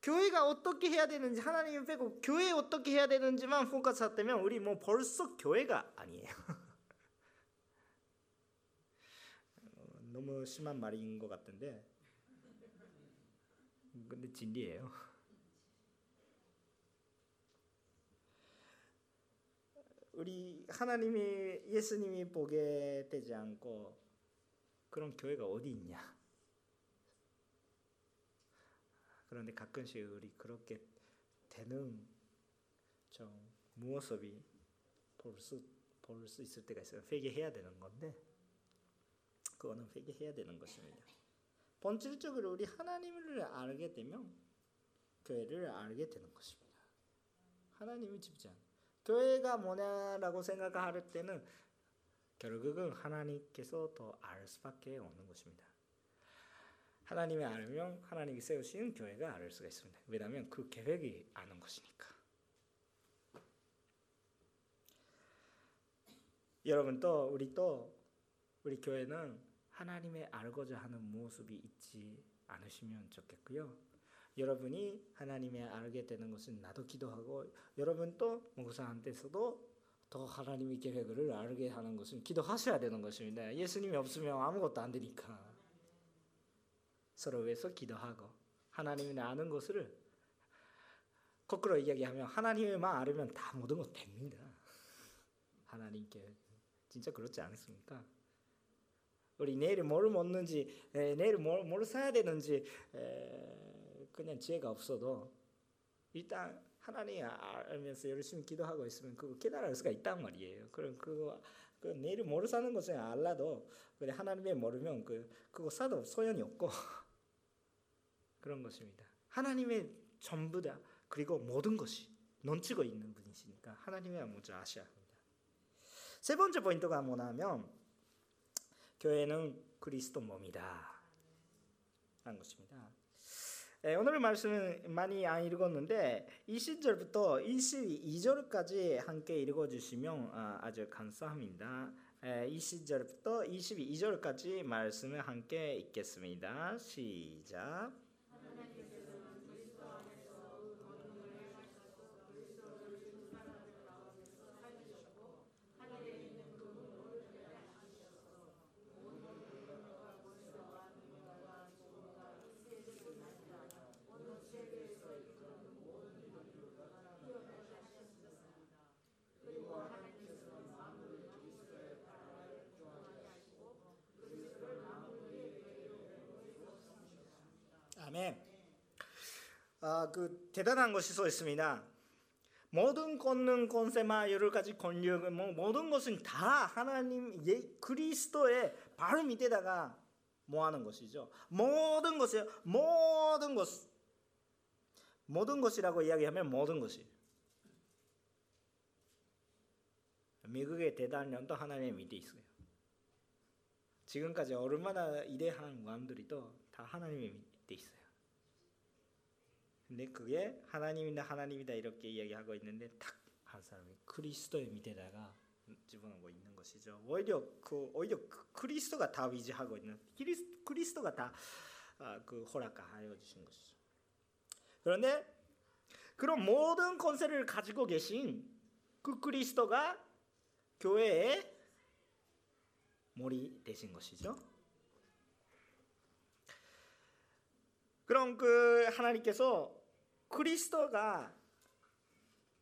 교회가 어떻게 해야 되는지 하나님 빼고 교회 어떻게 해야 되는지만 포커스 하다면 우리 뭐 벌써 교회가 아니에요. (laughs) 너무 심한 말인 것 같은데 근데 진리예요. 우리 하나님이 예수님이 보게 되지 않고 그런 교회가 어디 있냐? 그런데 가끔씩 우리 그렇게 되는 좀 모습이 볼수 볼 수 있을 때가 있어요. 회개해야 되는 건데 그거는 회개해야 되는 것입니다. 본질적으로 우리 하나님을 알게 되면 교회를 알게 되는 것입니다. 하나님이 집장. 교회가 뭐냐라고 생각할 때는 결국은 하나님께서 더 알 수밖에 없는 것입니다. 하나님이 알면 하나님이 세우신 교회가 알 수가 있습니다. 왜냐하면 그 계획이 아는 것이니까. 여러분 또 우리 또 우리 교회는 하나님의 알고자 하는 모습이 있지 않으시면 좋겠고요. 여러분이 하나님의 알게 되는 것은 나도 기도하고 여러분 또 목사한테서도 더 하나님의 계획을 알게 하는 것은 기도하셔야 되는 것입니다. 예수님이 없으면 아무것도 안 되니까. 서로 위해서 기도하고 하나님이 아는 것을 거꾸로 이야기하면 하나님만 알으면 다 모든 것 됩니다. 하나님께 진짜 그렇지 않습니까? 우리 내일 뭘 먹는지 내일 뭘, 뭘 사야 되는지 그냥 지혜가 없어도 일단 하나님 알면서 열심히 기도하고 있으면 그거 깨달을 수가 있단 말이에요. 그럼 그거 그 내일 뭘 사는 것을 알라도 그래 하나님의 모르면 그 그거 사도 소용이 없고 (laughs) 그런 것입니다. 하나님의 전부 다 그리고 모든 것이 넘치고 있는 분이시니까 하나님의 먼저 아셔야 합니다. 세 번째 포인트가 뭐냐면 교회는 그리스도 몸이다. 하는 것입니다. 예, 오늘 말씀은 많이 안 읽었는데 20절부터 22절까지 함께 읽어주시면 아, 아주 감사합니다. 20절부터 예, 22절까지 말씀을 함께 읽겠습니다. 시작. 아멘. 아, 그 대단한 것이 써 있습니다. 모든 권능, 권세마 여러 가지 권력, 뭐 모든 것은 다 하나님 예, 그리스도의 바로 밑에다가 모아는 것이죠. 모든 것이 모든 것 모든 것이라고 이야기하면 모든 것이 미국의 대단령도 하나님의 밑에 있어요. 지금까지 얼마나 위대한 왕들이 또다 하나님의 밑에 있어요. 근데 그게 하나님이다 하나님이다 이렇게 이야기하고 있는데 딱 한 사람이 그리스도의 밑에다가 집어넣고 있는 것이죠. 오히려 그 오히려 그 그리스도가 다 위지하고 있는 그리스, 그리스도가 다그 아, 허락하여 주신 것이죠. 그런데 그런 모든 권세를 가지고 계신 그 그리스도가 교회의 머리 되신 것이죠. 그럼 그 하나님께서 그리스도가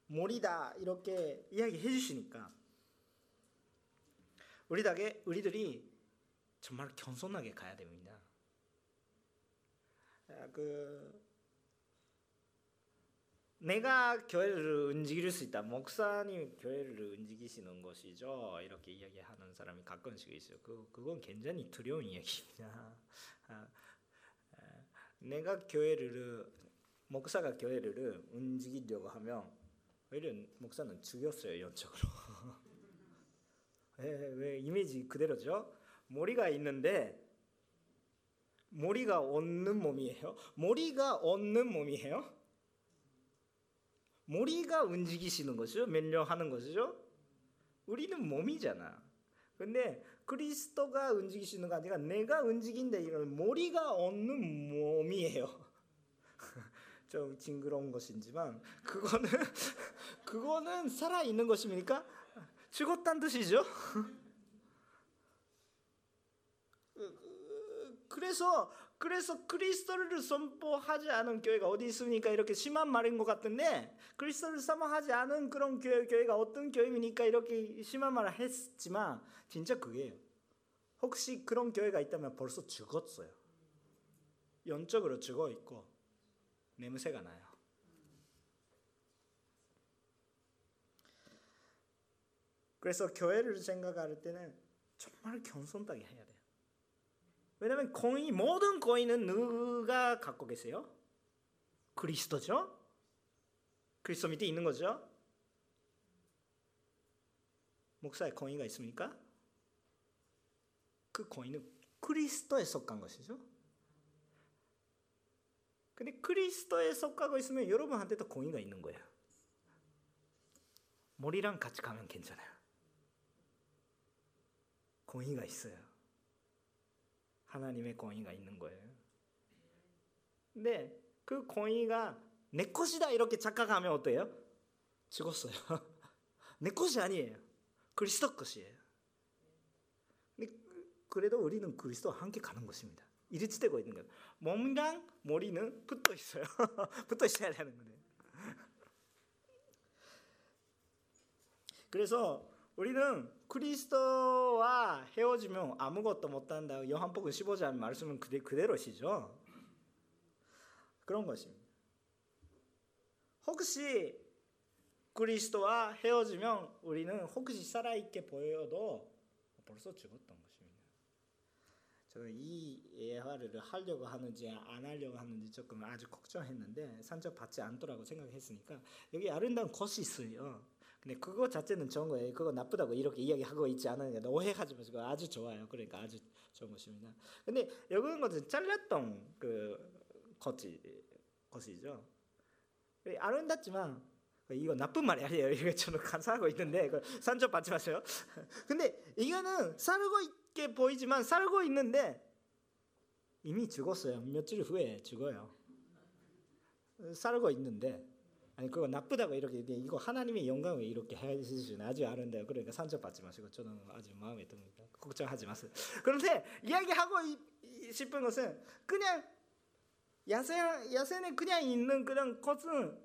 몰이다 이렇게 이야기해 주시니까 우리에게 우리들이 정말 겸손하게 가야 됩니다. 아, 그 내가 교회를 움직일 수 있다. 목사님 교회를 움직이시는 것이죠. 이렇게 이야기하는 사람이 가끔씩 있어요. 그 그건 굉장히 두려운 이야기입니다. 아, 아, 내가 교회를 목사가 교회를 움직이려고 하면 오히려 목사는 죽였어요 연적으로. 왜, (laughs) 왜 이미지 그대로죠? 머리가 있는데 머리가 없는 몸이에요. 머리가 없는 몸이에요. 머리가 움직이시는 것이죠. 면령하는 것이죠. 우리는 몸이잖아. 근데 그리스도가 움직이시는 거 아니라 내가 움직인다 이런 머리가 없는 몸이에요. 좀 징그러운 것이지만 그거는 (laughs) 그거는 살아 있는 것입니까? 죽었다는 뜻이죠. 그래서 그래서 그리스도를 선포하지 않은 교회가 어디 있습니까? 이렇게 심한 말인 것 같은데 그리스도를 선포하지 않은 그런 교회, 교회가 어떤 교회입니까? 이렇게 심한 말을 했지만 진짜 그게요. 혹시 그런 교회가 있다면 벌써 죽었어요. 영적으로 죽어 있고 냄새가 나요. 그래서 교회를 생각할 때는 정말 겸손하게 해야 돼요. 왜냐하면 거인 모든 거인은 누가 갖고 계세요? 그리스도죠. 그리스도 밑에 있는 거죠. 목사의 거인가 있습니까? 그 거인은 그리스도에 속한 것이죠. 근데 그리스도에 속하고 있으면 여러분한테도 거인가 있는 거예요. 머리랑 같이 가면 괜찮아요. 공의가 있어요. 하나님의 공의가 있는 거예요. 근데 그 공의가 내 것이다 이렇게 착각하면 어때요? 죽었어요. (laughs) 내 것이 아니에요. 그리스도 것이에요. 그래도 우리는 그리스도와 함께 가는 것입니다. 일치되고 있는 거예요. 몸이랑 머리는 붙어 있어요. (laughs) 붙어 있어야 되는 거예요. 그래서 우리는 그리스도와 헤어지면 아무것도 못한다. 요한복음 15장 말씀은 그대, 그대로시죠. 그런 것입니다. 혹시 그리스도와 헤어지면 우리는 혹시 살아있게 보여도 벌써 죽었던 것입니다. 저는 이 예화를 하려고 하는지 안 하려고 하는지 조금 아주 걱정했는데 산적 받지 않더라고 생각했으니까 여기 아름다운 것이 있어요. 근데 그거 자체는 좋은 거예요. 그거 나쁘다고 이렇게 이야기하고 있지 않으니까 오해하지 마시고 아주 좋아요. 그러니까 아주 좋은 것입니다. 근데 여기 것은 잘랐던 그 것이 것이죠. 아름답지만 이거 나쁜 말이 아니에요. 이거 저는 감사하고 있는데 산적 받지 마세요. (laughs) 근데 이거는 살고 있 게 보이지만 살고 있는데 이미 죽었어요. 며칠 후에 죽어요. 살고 있는데 아니 그거 나쁘다고 이렇게 이거 하나님의 영광을 이렇게 해주시는 아주 아름다요. 그러니까 상처받지 마시고 저는 아주 마음에 듭니다. 걱정하지 마세요. 그런데 이야기하고 싶은 것은 그냥 야생 야생에 그냥 있는 그런 것은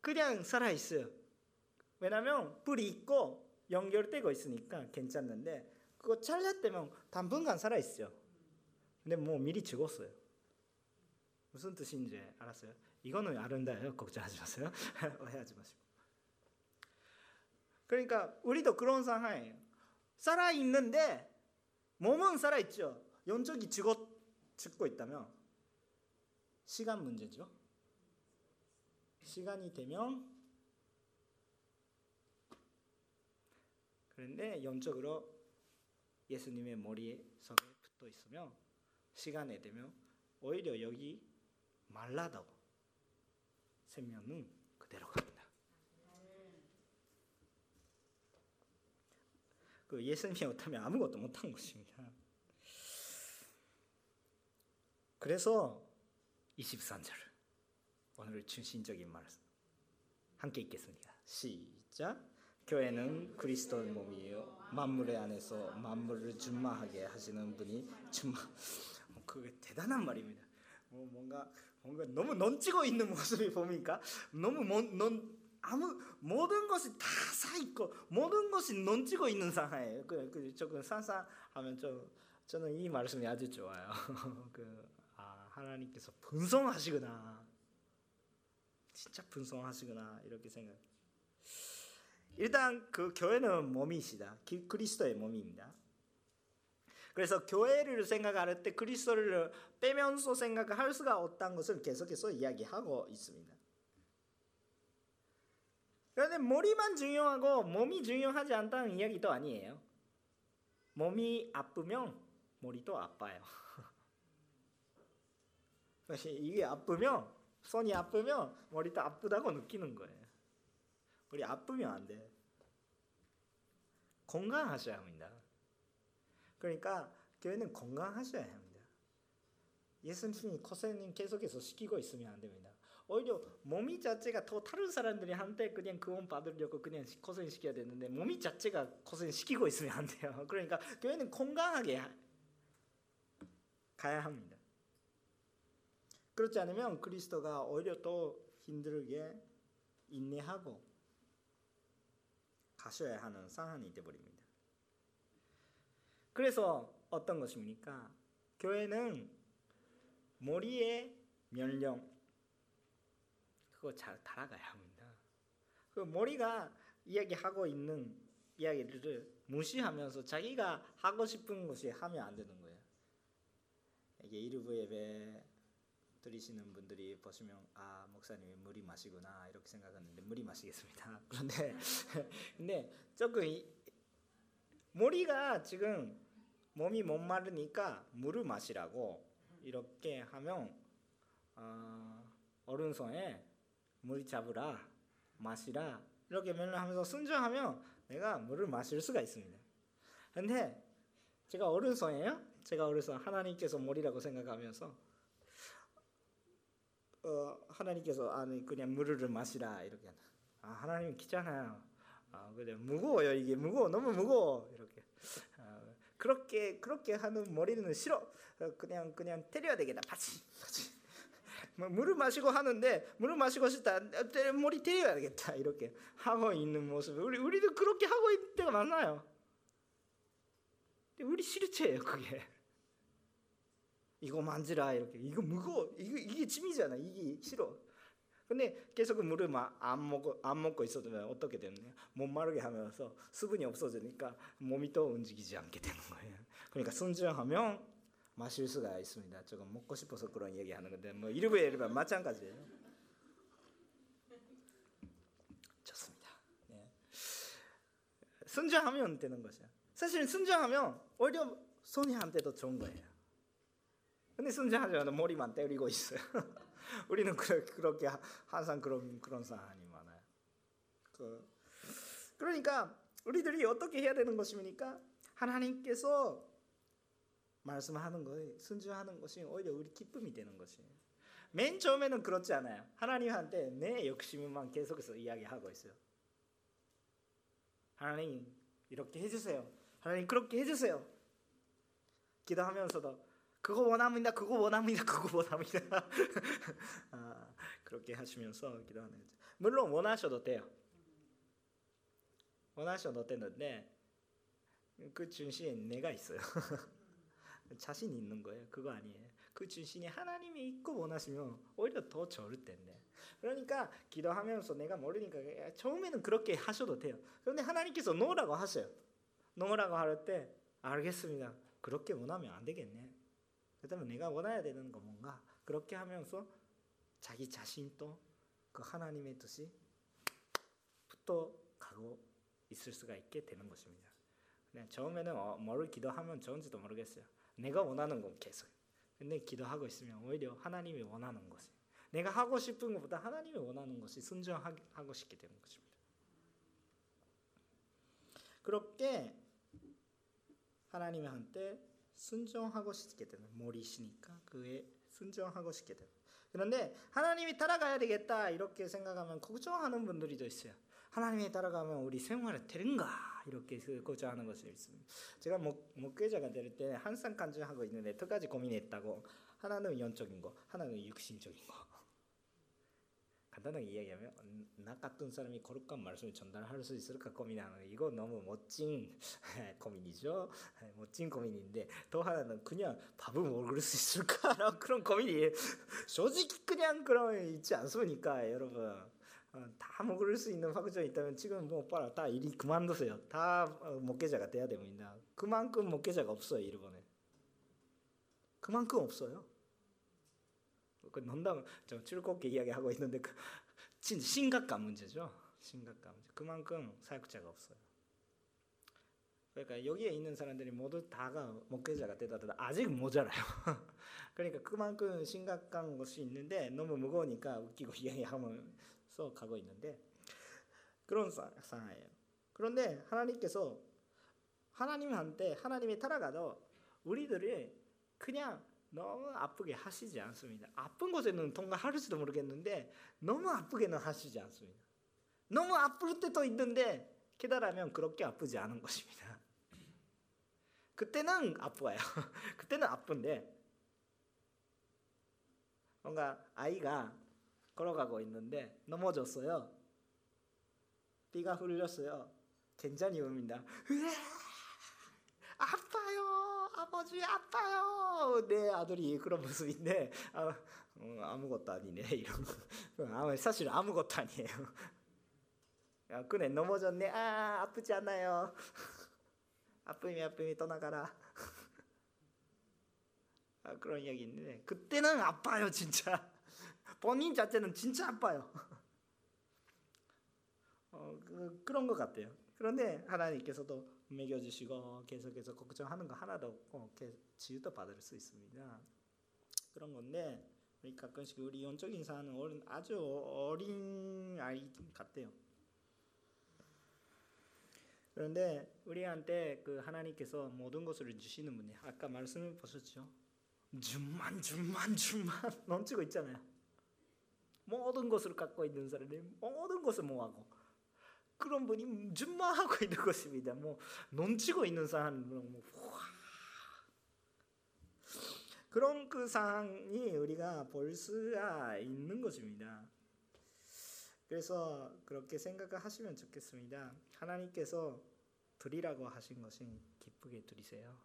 그냥 살아 있어요. 왜냐하면 불이 있고 연결되고 있으니까 괜찮는데 그거 잘랐다면 당분간 살아 있어요. 근데 뭐 미리 죽었어요. 무슨 뜻인지 알았어요? 이거는 아름다워요. 걱정하지 마세요. (laughs) 오해하지 마시고. 그러니까 우리도 그런 상황이에요. 살아 있는데 몸은 살아 있죠. 영적이 죽어 죽고 있다면 시간 문제죠. 시간이 되면 그런데 영적으로 예수님의 머리 속에 붙어 있으면 시간이 되면 오히려 여기 말라도 생명은 그대로 갑니다. 그 예수님이 없다면 아무것도 못한 것입니다. 그래서 23절 오늘 중심적인 말씀 함께 읽겠습니다. 시작. 교회는 그리스도의 몸이에요. 만물의 안에서 만물을 준마하게 하시는 분이 준마. 그게 대단한 말입니다. 뭐 뭔가 뭔가 너무 넌지고 있는 모습이 보니까 너무 넌, 넌 아무 모든 것이 다 사 있고 모든 것이 넌지고 있는 상황이에요. 그, 그 조금 상상하면 좀 저는 이 말씀이 아주 좋아요. (laughs) 그 아, 하나님께서 분성하시구나. 진짜 분성하시구나 이렇게 생각. 일단 그 교회는 몸이시다. 그리스도의 몸입니다. 그래서 교회를 생각할 때 그리스도를 빼면서 생각할 수가 없다는 것을 계속해서 이야기하고 있습니다. 그런데 머리만 중요하고 몸이 중요하지 않다는 이야기도 아니에요. 몸이 아프면 머리도 아파요. (laughs) 이게 아프면 손이 아프면 머리도 아프다고 느끼는 거예요. 우리 아프면 안 돼. 건강하셔야 합니다. 그러니까 교회는 건강하셔야 합니다. 예수님이 코세님 계속해서 시키고 있으면 안 됩니다. 오히려 몸이 자체가 더 다른 사람들이 한테 그냥 구원 받으려고 그냥 고생 시켜야 되는데 몸이 자체가 고생 시키고 있으면 안 돼요. (laughs) 그러니까 교회는 건강하게 가야 합니다. 그렇지 않으면 그리스도가 오히려 더 힘들게 인내하고 가셔야 하는 상황이 되어버립니다. 그래서 어떤 것입니까? 교회는 머리의 명령 그거 잘 따라가야 합니다. 그 머리가 이야기하고 있는 이야기를 무시하면서 자기가 하고 싶은 것이 하면 안 되는 거예요. 이게 일부 예배 드리시는 분들이 보시면 아 목사님이 물이 마시구나 이렇게 생각하는데 물이 마시겠습니다. (laughs) 그런데 (laughs) 근데 조금 이, 머리가 지금 몸이 못 마르니까 물을 마시라고 이렇게 하면 어, 오른손에 물 잡으라 마시라 이렇게 명령하면서 순종하면 내가 물을 마실 수가 있습니다. 근데 제가 오른손이에요. 제가 오른손 하나님께서 머리라고 생각하면서 어, 하나님께서 아니 그냥 물을 마시라 이렇게. 아 하나님 귀찮아요. 아 그래 무거워요 이게. 무거워 너무 무거워 이렇게. 아, 그렇게 그렇게 하는 머리는 싫어. 어, 그냥 그냥 때려야 되겠다. 파치 파치 뭐 물을 마시고 하는데 물을 마시고 싶다 머리 때려야 되겠다 이렇게. 하고 있는 모습. 우리 우리도 그렇게 하고 있는 때가 많아요. 우리 실체예요 그게. 이거 만지라 이렇게. 이거 무거워 이거 이게 짐이잖아. 이게 싫어. 근데 계속 그 물을 안 먹고 안 먹고 있어도 어떻게 되느냐? 못 마르게 하면서 수분이 없어지니까 몸이 또 움직이지 않게 되는 거예요. 그러니까 순정하면 마실 수가 있습니다. 조금 먹고 싶어서 그런 얘기하는 건데 뭐 일부 마찬가지예요. 좋습니다. 네. 순정하면 되는 것이야 사실 순정하면 오히려 손이한테도 좋은 거예요 근데 않아 머리만 때리고 있어요. (laughs) 우리는 그렇게 항상 그런 그런 상황이 많아요. 그, 그러니까 우리들이 어떻게 해야 되는 것입니까? 하나님께서 말씀하는 것에 순종하는 것이 오히려 우리 기쁨이 되는 것이에요. 맨 처음에는 그렇지 않아요. 하나님한테 내 욕심만 계속해서 이야기하고 있어요. 하나님 이렇게 해주세요. 하나님 그렇게 해주세요. 기도하면서도 그거 원합니다. 그거 원합니다. 그거 원합니다. (laughs) 아, 그렇게 하시면서 기도하는 거죠. 물론 원하셔도 돼요. 원하셔도 되는데 그 중심에 내가 있어요. (laughs) 자신 있는 거예요. 그거 아니에요. 그 중심에 하나님이 있고 원하시면 오히려 더 좋을 텐데. 그러니까 기도하면서 내가 모르니까 처음에는 그렇게 하셔도 돼요. 그런데 하나님께서 놓으라고 하세요. 놓으라고 할 때 알겠습니다. 그렇게 원하면 안 되겠네. 그다음에 내가 원해야 되는 거 뭔가 그렇게 하면서 자기 자신도 그 하나님의 뜻이 붙어 가고 있을 수가 있게 되는 것입니다. 그냥 처음에는 어, 뭐를 기도하면 좋은지도 모르겠어요. 내가 원하는 건 계속. 근데 기도하고 있으면 오히려 하나님이 원하는 것이 내가 하고 싶은 것보다 하나님이 원하는 것이 순종하고 싶게 되는 것입니다. 그렇게 하나님한테 순종하고 싶게 되는 머리시니까 그에 순종하고 싶게 되는. 그런데 하나님이 따라가야 되겠다 이렇게 생각하면 걱정하는 분들이 도 있어요. 하나님이 따라가면 우리 생활이 되는가 이렇게 고쳐하는 것이 있습니다. 제가 목, 목회자가 될때 항상 간증하고 있는데 두 가지 고민했다고 하나는 영적인 거, 하나는 육신적인 거. 간단하게 이야기하면 나 같은 사람이 거룩한 말씀을 전달할 수 있을까 고민하는 이거 너무 멋진 (laughs) 고민이죠. 멋진 고민인데 또 하나는 그냥 밥을 먹을 수 있을까라는 (laughs) 그런 고민이 솔직히 그냥 그런 있지 않습니까, 여러분? 어, 다 먹을 수 있는 확정이 있다면 지금 뭐 빨리 다 일이 그만두세요. 다 어, 목회자가 돼야 됩니다. 그만큼 목회자가 없어요, 일본에. 그만큼 없어요. 그 농담 좀 즐겁게 이야기하고 있는데 그 진짜 심각한 문제죠. 심각한 문제. 그만큼 사역자가 없어요. 그러니까 여기에 있는 사람들이 모두 다가 목회자가 되더라도 아직 모자라요. (laughs) 그러니까 그만큼 심각한 것이 있는데 너무 무거우니까 웃기고 (laughs) 이야기하면서 가고 있는데 그런 상황이에요. 그런데 하나님께서 하나님한테 하나님이 따라가도 우리들이 그냥 너무 아프게 하시지 않습니다. 아픈 곳에는 통과할지도 모르겠는데 너무 아프게는 하시지 않습니다. 너무 아플 때도 있는데 깨달으면 그렇게 아프지 않은 것입니다. 그때는 아파요. (laughs) 그때는 아픈데 뭔가 아이가 걸어가고 있는데 넘어졌어요. 비가 흘렸어요. 굉장히 웁니다. (laughs) 아파요. 아버지 아파요. 내 아들이 그런 모습인데 아, 어, 아무것도 아니네 이런 거. 사실 아무것도 아니에요. 야, 그래 넘어졌네. 아 아프지 않아요. 아픔이 아픔이 떠나가라. 아, 그런 이야기 있는데 그때는 아파요 진짜. 본인 자체는 진짜 아파요. 어, 그, 그런 것 같아요. 그런데 하나님께서도 먹여주시고 계속해서 걱정하는 거 하나도 없고 치유도 받을 수 있습니다. 그런 건데 우리 가끔씩 우리 영적인 사는 어린 아주 어린 아이 같아요. 그런데 우리한테 그 하나님께서 모든 것을 주시는 분이 아까 말씀을 보셨죠? 줄만 줄만 줄만 넘치고 있잖아요. 모든 것을 갖고 있는 사람이 모든 것을 모하고 그런 분이 준마하고 있는 것입니다. 뭐 넘치고 있는 사람은 뭐 그런 그 상황이 우리가 볼 수가 있는 것입니다. 그래서 그렇게 생각을 하시면 좋겠습니다. 하나님께서 드리라고 하신 것이 기쁘게 드리세요.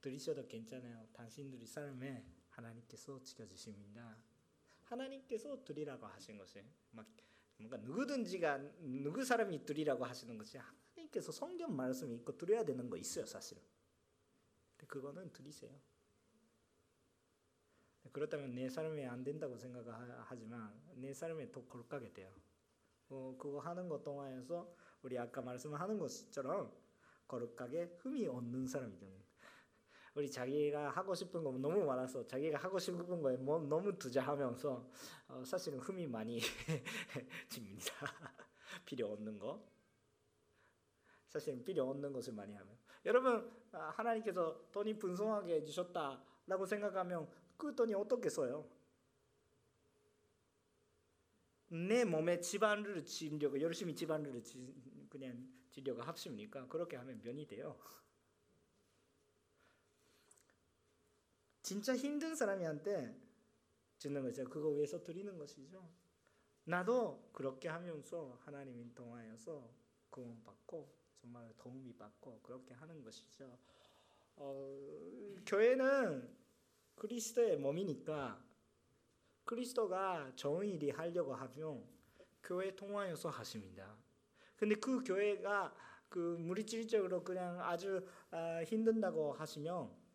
드리셔도 괜찮아요. 당신들이 삶에 하나님께서 지켜주십니다. 하나님께서 드리라고 하신 것이 막 뭔가 누구든지가 누구 사람이 드리라고 하시는 것이 하나님께서 성경 말씀이 있고 드려야 되는 거 있어요 사실은. 그거는 드리세요. 그렇다면 내 삶에 안 된다고 생각하지만 내 삶에 더 걸까게 돼요. 어, 그거 하는 것 동안에서 우리 아까 말씀하는 것처럼 거룩하게 흠이 없는 사람이 되는 우리 자기가 하고 싶은 거 너무 많아서 자기가 하고 싶은 거에 뭐 너무 투자하면서 어, 사실은 흠이 많이 (laughs) 집니다. (laughs) 필요 없는 거. 사실 필요 없는 것을 많이 하면 여러분 아, 하나님께서 돈이 분성하게 해주셨다라고 생각하면 그 돈이 어떻게 써요? 내 몸에 집안을 지려고 열심히 집안을 그냥 지려고 합십니까? 그렇게 하면 면이 돼요. 진짜 힘든 사람한테 주는 거죠. 그거 위해서 드리는 것이죠. 나도 그렇게 하면서 하나님을 통하여서 구원 받고 정말 도움이 받고 그렇게 하는 것이죠. 어, 교회는 그리스도의 몸이니까 그리스도가 좋은 일이 하려고 하면 교회 통하여서 하십니다. 근데 그 교회가 그 물질적으로 그냥 아주 아, 힘든다고 하시면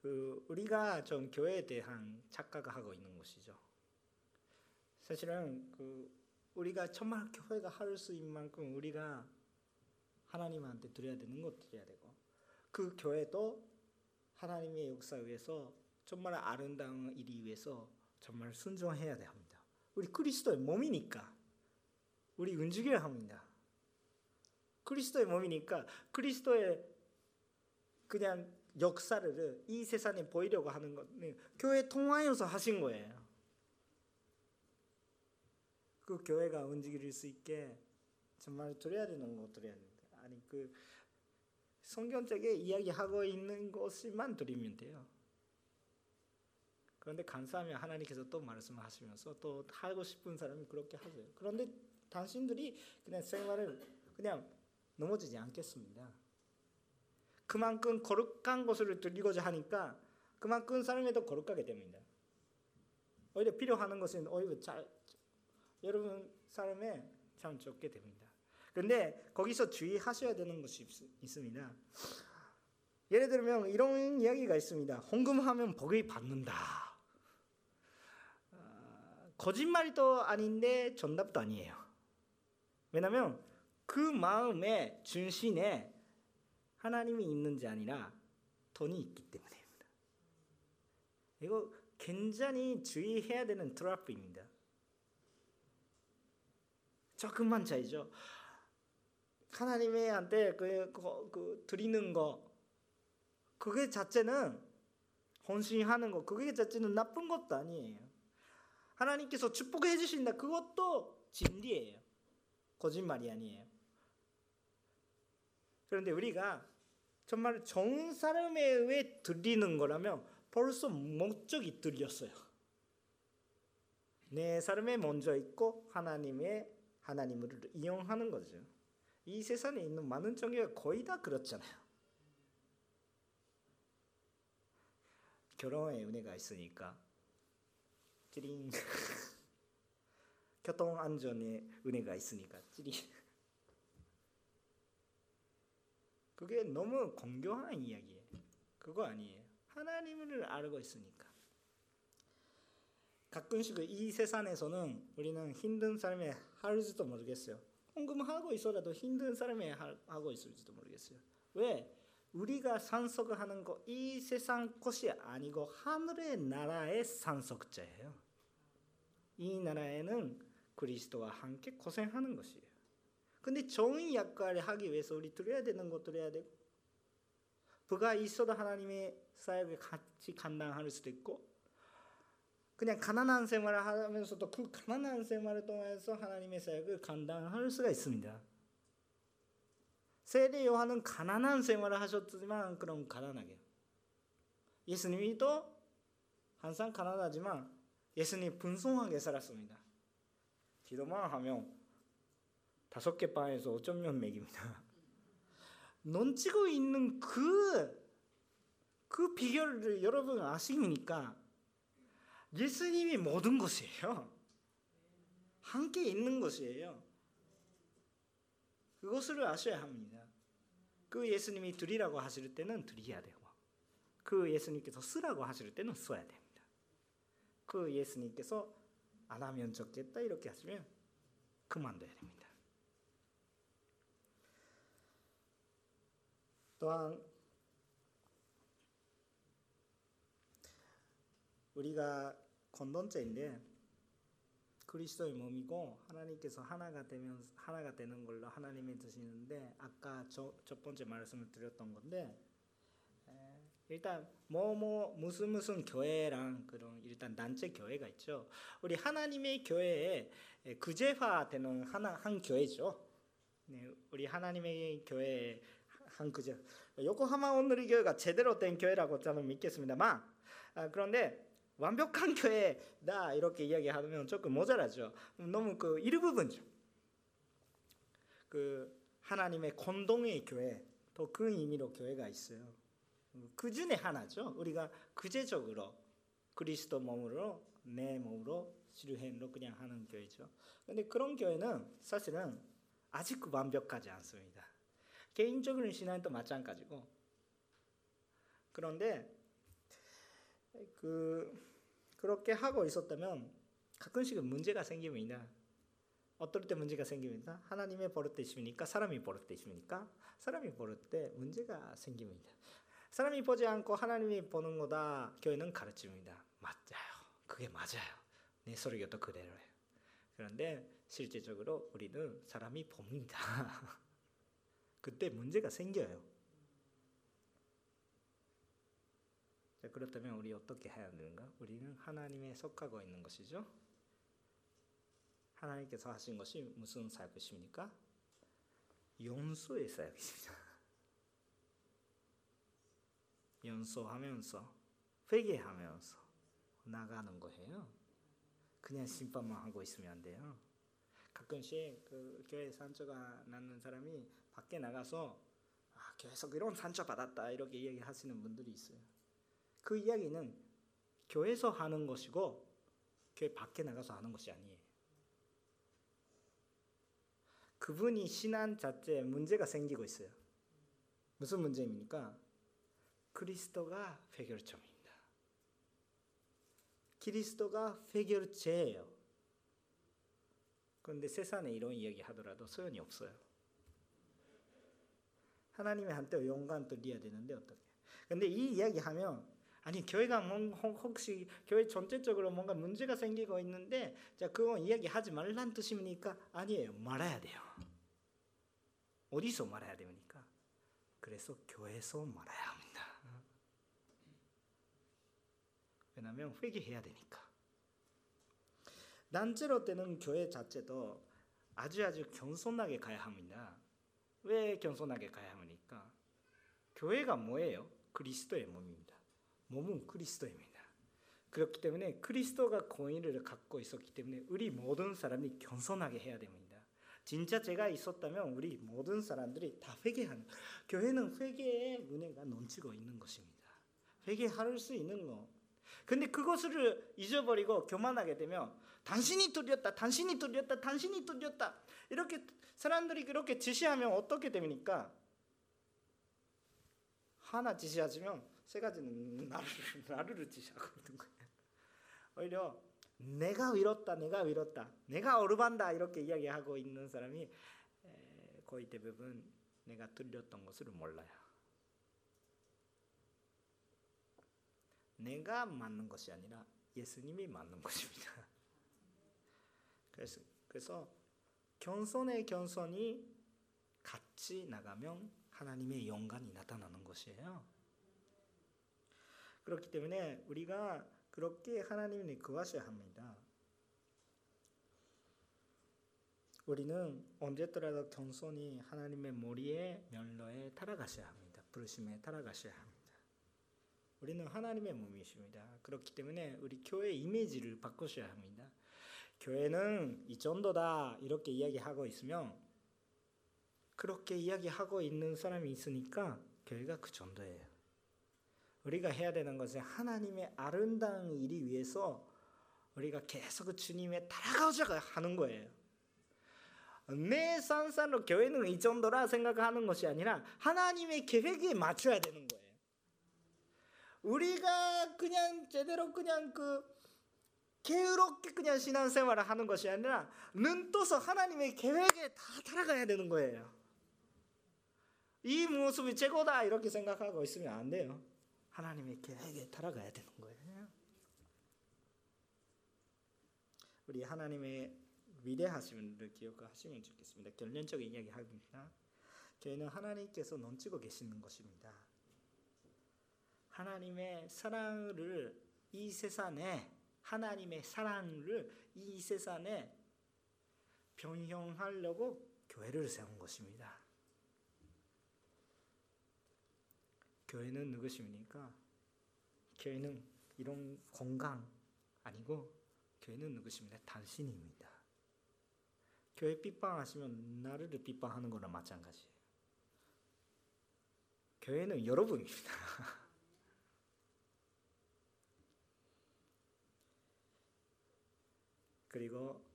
그 우리가 좀 교회에 대한 착각을 하고 있는 것이죠. 사실은 그 우리가 정말 교회가 할 수 있는 만큼 우리가 하나님한테 드려야 되는 것 드려야 되고 그 교회도 하나님의 역사 위해서 정말 아름다운 일이 위해서 정말 순종해야 합니다. 우리 그리스도의 몸이니까 우리 움직여야 합니다. 그리스도의 몸이니까 그리스도의 그냥 역사를 이 세상에 보이려고 하는 것은 교회 통하여서 하신 거예요. 그 교회가 움직일 수 있게 정말 드려야 되는 거 드려야 됩니다. 아니 그 성경책에 이야기하고 있는 것만 드리면 돼요. 그런데 감사하면 하나님께서 또 말씀하시면서 또 하고 싶은 사람이 그렇게 하세요. 그런데 당신들이 그냥 생활을 그냥 넘어지지 않겠습니다. 그만큼 거룩한 것을 드리고자 하니까 그만큼 사람에도 거룩하게 됩니다. 오히려 필요하는 것은 오히려 잘 여러분 삶에 참 좋게 됩니다. 그런데 거기서 주의하셔야 되는 것이 있습니다. 예를 들면 이런 이야기가 있습니다. 헌금하면 복을 받는다. 아, 거짓말도 아닌데 정답도 아니에요. 왜냐하면 그 마음에 중심에 하나님이 있는지 아니라 돈이 있기 때문입니다. 이거 굉장히 주의해야 되는 트라프입니다. 조금만 차이죠. 하나님한테 그, 그, 그 드리는 거 그게 자체는 헌신하는 거 그게 자체는 나쁜 것도 아니에요. 하나님께서 축복해 주신다 그것도 진리예요. 거짓말이 아니에요. 그런데 우리가 정말 좋은 사람에 의해 드리는 거라면 벌써 목적이 들렸어요. 내 삶에 먼저 있고 하나님의 하나님을 이용하는 거죠. 이 세상에 있는 많은 종교가 거의 다 그렇잖아요. 결혼에 은혜가 있으니까 찌링 (laughs) 교통 안전에 은혜가 있으니까 찌링 그게 너무 공교한 이야기예요. 그거 아니에요. 하나님을 알고 있으니까. 가끔씩 이 세상에서는 우리는 힘든 삶에 할지도 모르겠어요. 헌금하고 있어도 힘든 삶에 하고 있을지도 모르겠어요. 왜? 우리가 산속하는 거 이 세상 것이 아니고 하늘의 나라의 산속자예요. 이 나라에는 그리스도와 함께 고생하는 것이에요. 근데 좋은 역할을 하기 위해서 우리 드려야 되는 것 드려야 되고 부가 있어도 하나님의 사역을 같이 감당할 수도 있고 그냥 가난한 생활을 하면서도 그 가난한 생활을 통해서 하나님의 사역을 감당할 수가 있습니다. 세례 요한은 가난한 생활을 하셨지만 그럼 가난하게 예수님이 또 항상 가난하지만 예수님 분성하게 살았습니다. 기도만 하면 다섯 개 빵에서 5.몇 맥입니다. (laughs) 넘치고 있는 그, 그 비결을 여러분 아십니까? 예수님이 모든 것이에요. 함께 있는 것이에요. 그것을 아셔야 합니다. 그 예수님이 드리라고 하실 때는 드려야 되고, 그 예수님께서 쓰라고 하실 때는 써야 됩니다. 그 예수님께서 안 하면 좋겠다 이렇게 하시면 그만둬야 됩니다. 또한 우리가 건던죄인데 그리스도의 몸이고 하나님께서 하나가 되면 하나가 되는 걸로 하나님이 드시는데 아까 저, 첫 번째 말씀을 드렸던 건데 에, 일단 뭐뭐 무슨 무슨 교회랑 그런 일단 단체 교회가 있죠. 우리 하나님의 교회에 구제화되는 하나 한 교회죠. 네, 우리 하나님의 교회 한 그제 요코하마 오늘의 교회가 제대로 된 교회라고 저는 믿겠습니다만 아, 그런데 완벽한 교회다 이렇게 이야기하면 조금 모자라죠. 너무 그 일부분죠. 그 하나님의 공동의 교회 또 그 의미로 교회가 있어요. 그 중에 하나죠. 우리가 구제적으로 그리스도 몸으로 내 몸으로 실현로 그냥 하는 교회죠. 근데 그런 교회는 사실은 아직 완벽하지 않습니다. 개인적인 신앙도 마찬가지고 그런데 그 그렇게 하고 있었다면 가끔씩은 문제가 생깁니다. 어떨 때 문제가 생깁니다. 하나님의 버릇 있습니까? 사람이 버릇 있습니까? 사람이 버릇 때 문제가 생깁니다. 사람이 보지 않고 하나님이 보는 거다. 교회는 가르칩니다. 맞아요. 그게 맞아요. 내 설교도 그대로예요. 그런데 실제적으로 우리는 사람이 봅니다. (laughs) 그때 문제가 생겨요. 자, 그렇다면 우리 어떻게 해야 되는가? 우리는 하나님에 속하고 있는 것이죠. 하나님께서 하신 것이 무슨 사역이십니까? 용서의 사역이십니다. (laughs) 연소하면서 회개하면서 나가는 거예요. 그냥 심판만 하고 있으면 안 돼요. 가끔씩 그 교회 상처가 나는 사람이 밖에 나가서 아, 계속 이런 상처 받았다 이렇게 이야기하시는 분들이 있어요. 그 이야기는 교회에서 하는 것이고 교회 밖에 나가서 하는 것이 아니에요. 그분이 신앙 자체에 문제가 생기고 있어요. 무슨 문제입니까? 그리스도가 해결점입니다. 그리스도가 해결제예요. 그런데 세상에 이런 이야기 하더라도 소용이 없어요. 하나님의 한테 용감 돌려야 되는데 어떻게? 근데 이 이야기 하면 아니 교회가 혹시 교회 전체적으로 뭔가 문제가 생기고 있는데 자 그건 이야기하지 말란 뜻입니까? 아니에요. 말아야 돼요. 어디서 말아야 됩니까? 그래서 교회에서 말아야 합니다. 왜냐하면 회개해야 되니까. 난제로 때는 교회 자체도 아주 아주 겸손하게 가야 합니다. 왜 겸손하게 가야 합니까? 교회가 뭐예요? 그리스도의 몸입니다. 몸은 그리스도입니다. 그렇기 때문에 그리스도가 권위를 갖고 있었기 때문에 우리 모든 사람이 겸손하게 해야 됩니다. 진짜 제가 있었다면 우리 모든 사람들이 다 회개하는 교회는 회개의 은혜가 넘치고 있는 것입니다. 회개할 수 있는 거. 근데 그것을 잊어버리고 교만하게 되면 당신이 뚫렸다, 당신이 뚫렸다, 당신이 뚫렸다 이렇게 사람들이 그렇게 지시하면 어떻게 됩니까? 하나 지시하시면 세 가지는 나를 나를 지시하고 있는 거예요. 오히려 내가 위롭다, 내가 위롭다, 내가 어루반다 이렇게 이야기하고 있는 사람이 거의 대부분 내가 뚫렸던 것을 몰라요. 내가 맞는 것이 아니라 예수님이 맞는 것입니다. 그래서 그래서 겸손의 겸손이 같이 나가면 하나님의 영광이 나타나는 것이에요. 그렇기 때문에 우리가 그렇게 하나님을 구하셔야 합니다. 우리는 언제더라도 겸손히 하나님의 머리에 면로에 따라가셔야 합니다. 부르심에 따라가셔야 합니다. 우리는 하나님의 몸이십니다. 그렇기 때문에 우리 교회 이미지를 바꾸셔야 합니다. 교회는 이 정도다 이렇게 이야기하고 있으면 그렇게 이야기하고 있는 사람이 있으니까 교회가 그 정도예요. 우리가 해야 되는 것은 하나님의 아름다운 일이 위해서 우리가 계속 주님의 따라가자 하는 거예요. 내 산산로 교회는 이 정도라 생각하는 것이 아니라 하나님의 계획에 맞춰야 되는 거예요. 우리가 그냥 제대로 그냥 그 게으롭게 그냥 신앙생활을 하는 것이 아니라 눈 떠서 하나님의 계획에 다 따라가야 되는 거예요. 이 모습이 최고다 이렇게 생각하고 있으면 안 돼요. 하나님의 계획에 따라가야 되는 거예요. 우리 하나님의 위대하심을 기억하시면 좋겠습니다. 결론적인 이야기 합니다. 교회는 하나님께서 넘치고 계시는 것입니다. 하나님의 사랑을 이 세상에 하나님의 사랑을 이 세상에 변형하려고 교회를 세운 것입니다. 교회는 누구십니까? 교회는 이런 건강 아니고 교회는 누구십니까? 당신입니다. 교회 삐빵하시면 나를 삐빵하는 거나 마찬가지예요. 교회는 여러분입니다. (laughs) 그리고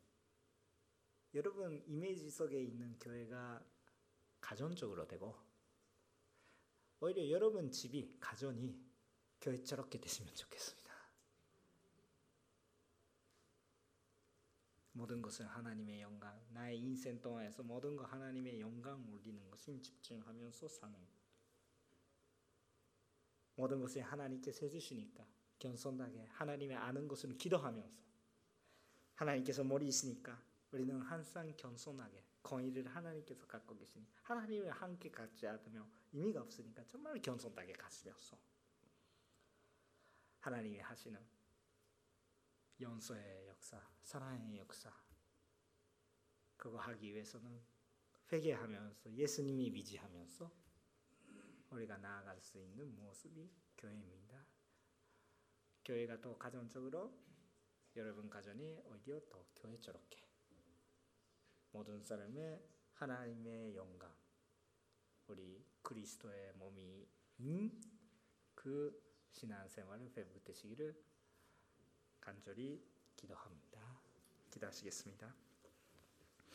여러분 이미지 속에 있는 교회가 가정적으로 되고 오히려 여러분 집이 가정이 교회처럼게 되시면 좋겠습니다. 모든 것은 하나님의 영광, 나의 인생 동안에서 모든 것 하나님의 영광 올리는 것을 집중하면서 사는 모든 것을 하나님께서 해주시니까 겸손하게 하나님의 아는 것을 기도하면서 하나님께서 머리이시니까 우리는 항상 겸손하게 권위를 하나님께서 갖고 계시니 하나님을 함께 갖지 않으면 의미가 없으니까 정말 겸손하게 가시면서 하나님이 하시는 연소의 역사, 사랑의 역사 그거 하기 위해서는 회개하면서 예수님이 위지하면서 우리가 나아갈 수 있는 모습이 교회입니다. 교회가 더 가정적으로 여러분 가정이 오히려 더 교회처렇게 모든 사람의 하나님의 영광 우리 그리스도의 몸인 그 신앙생활을 회복되시기를 간절히 기도합니다. 기도하시겠습니다.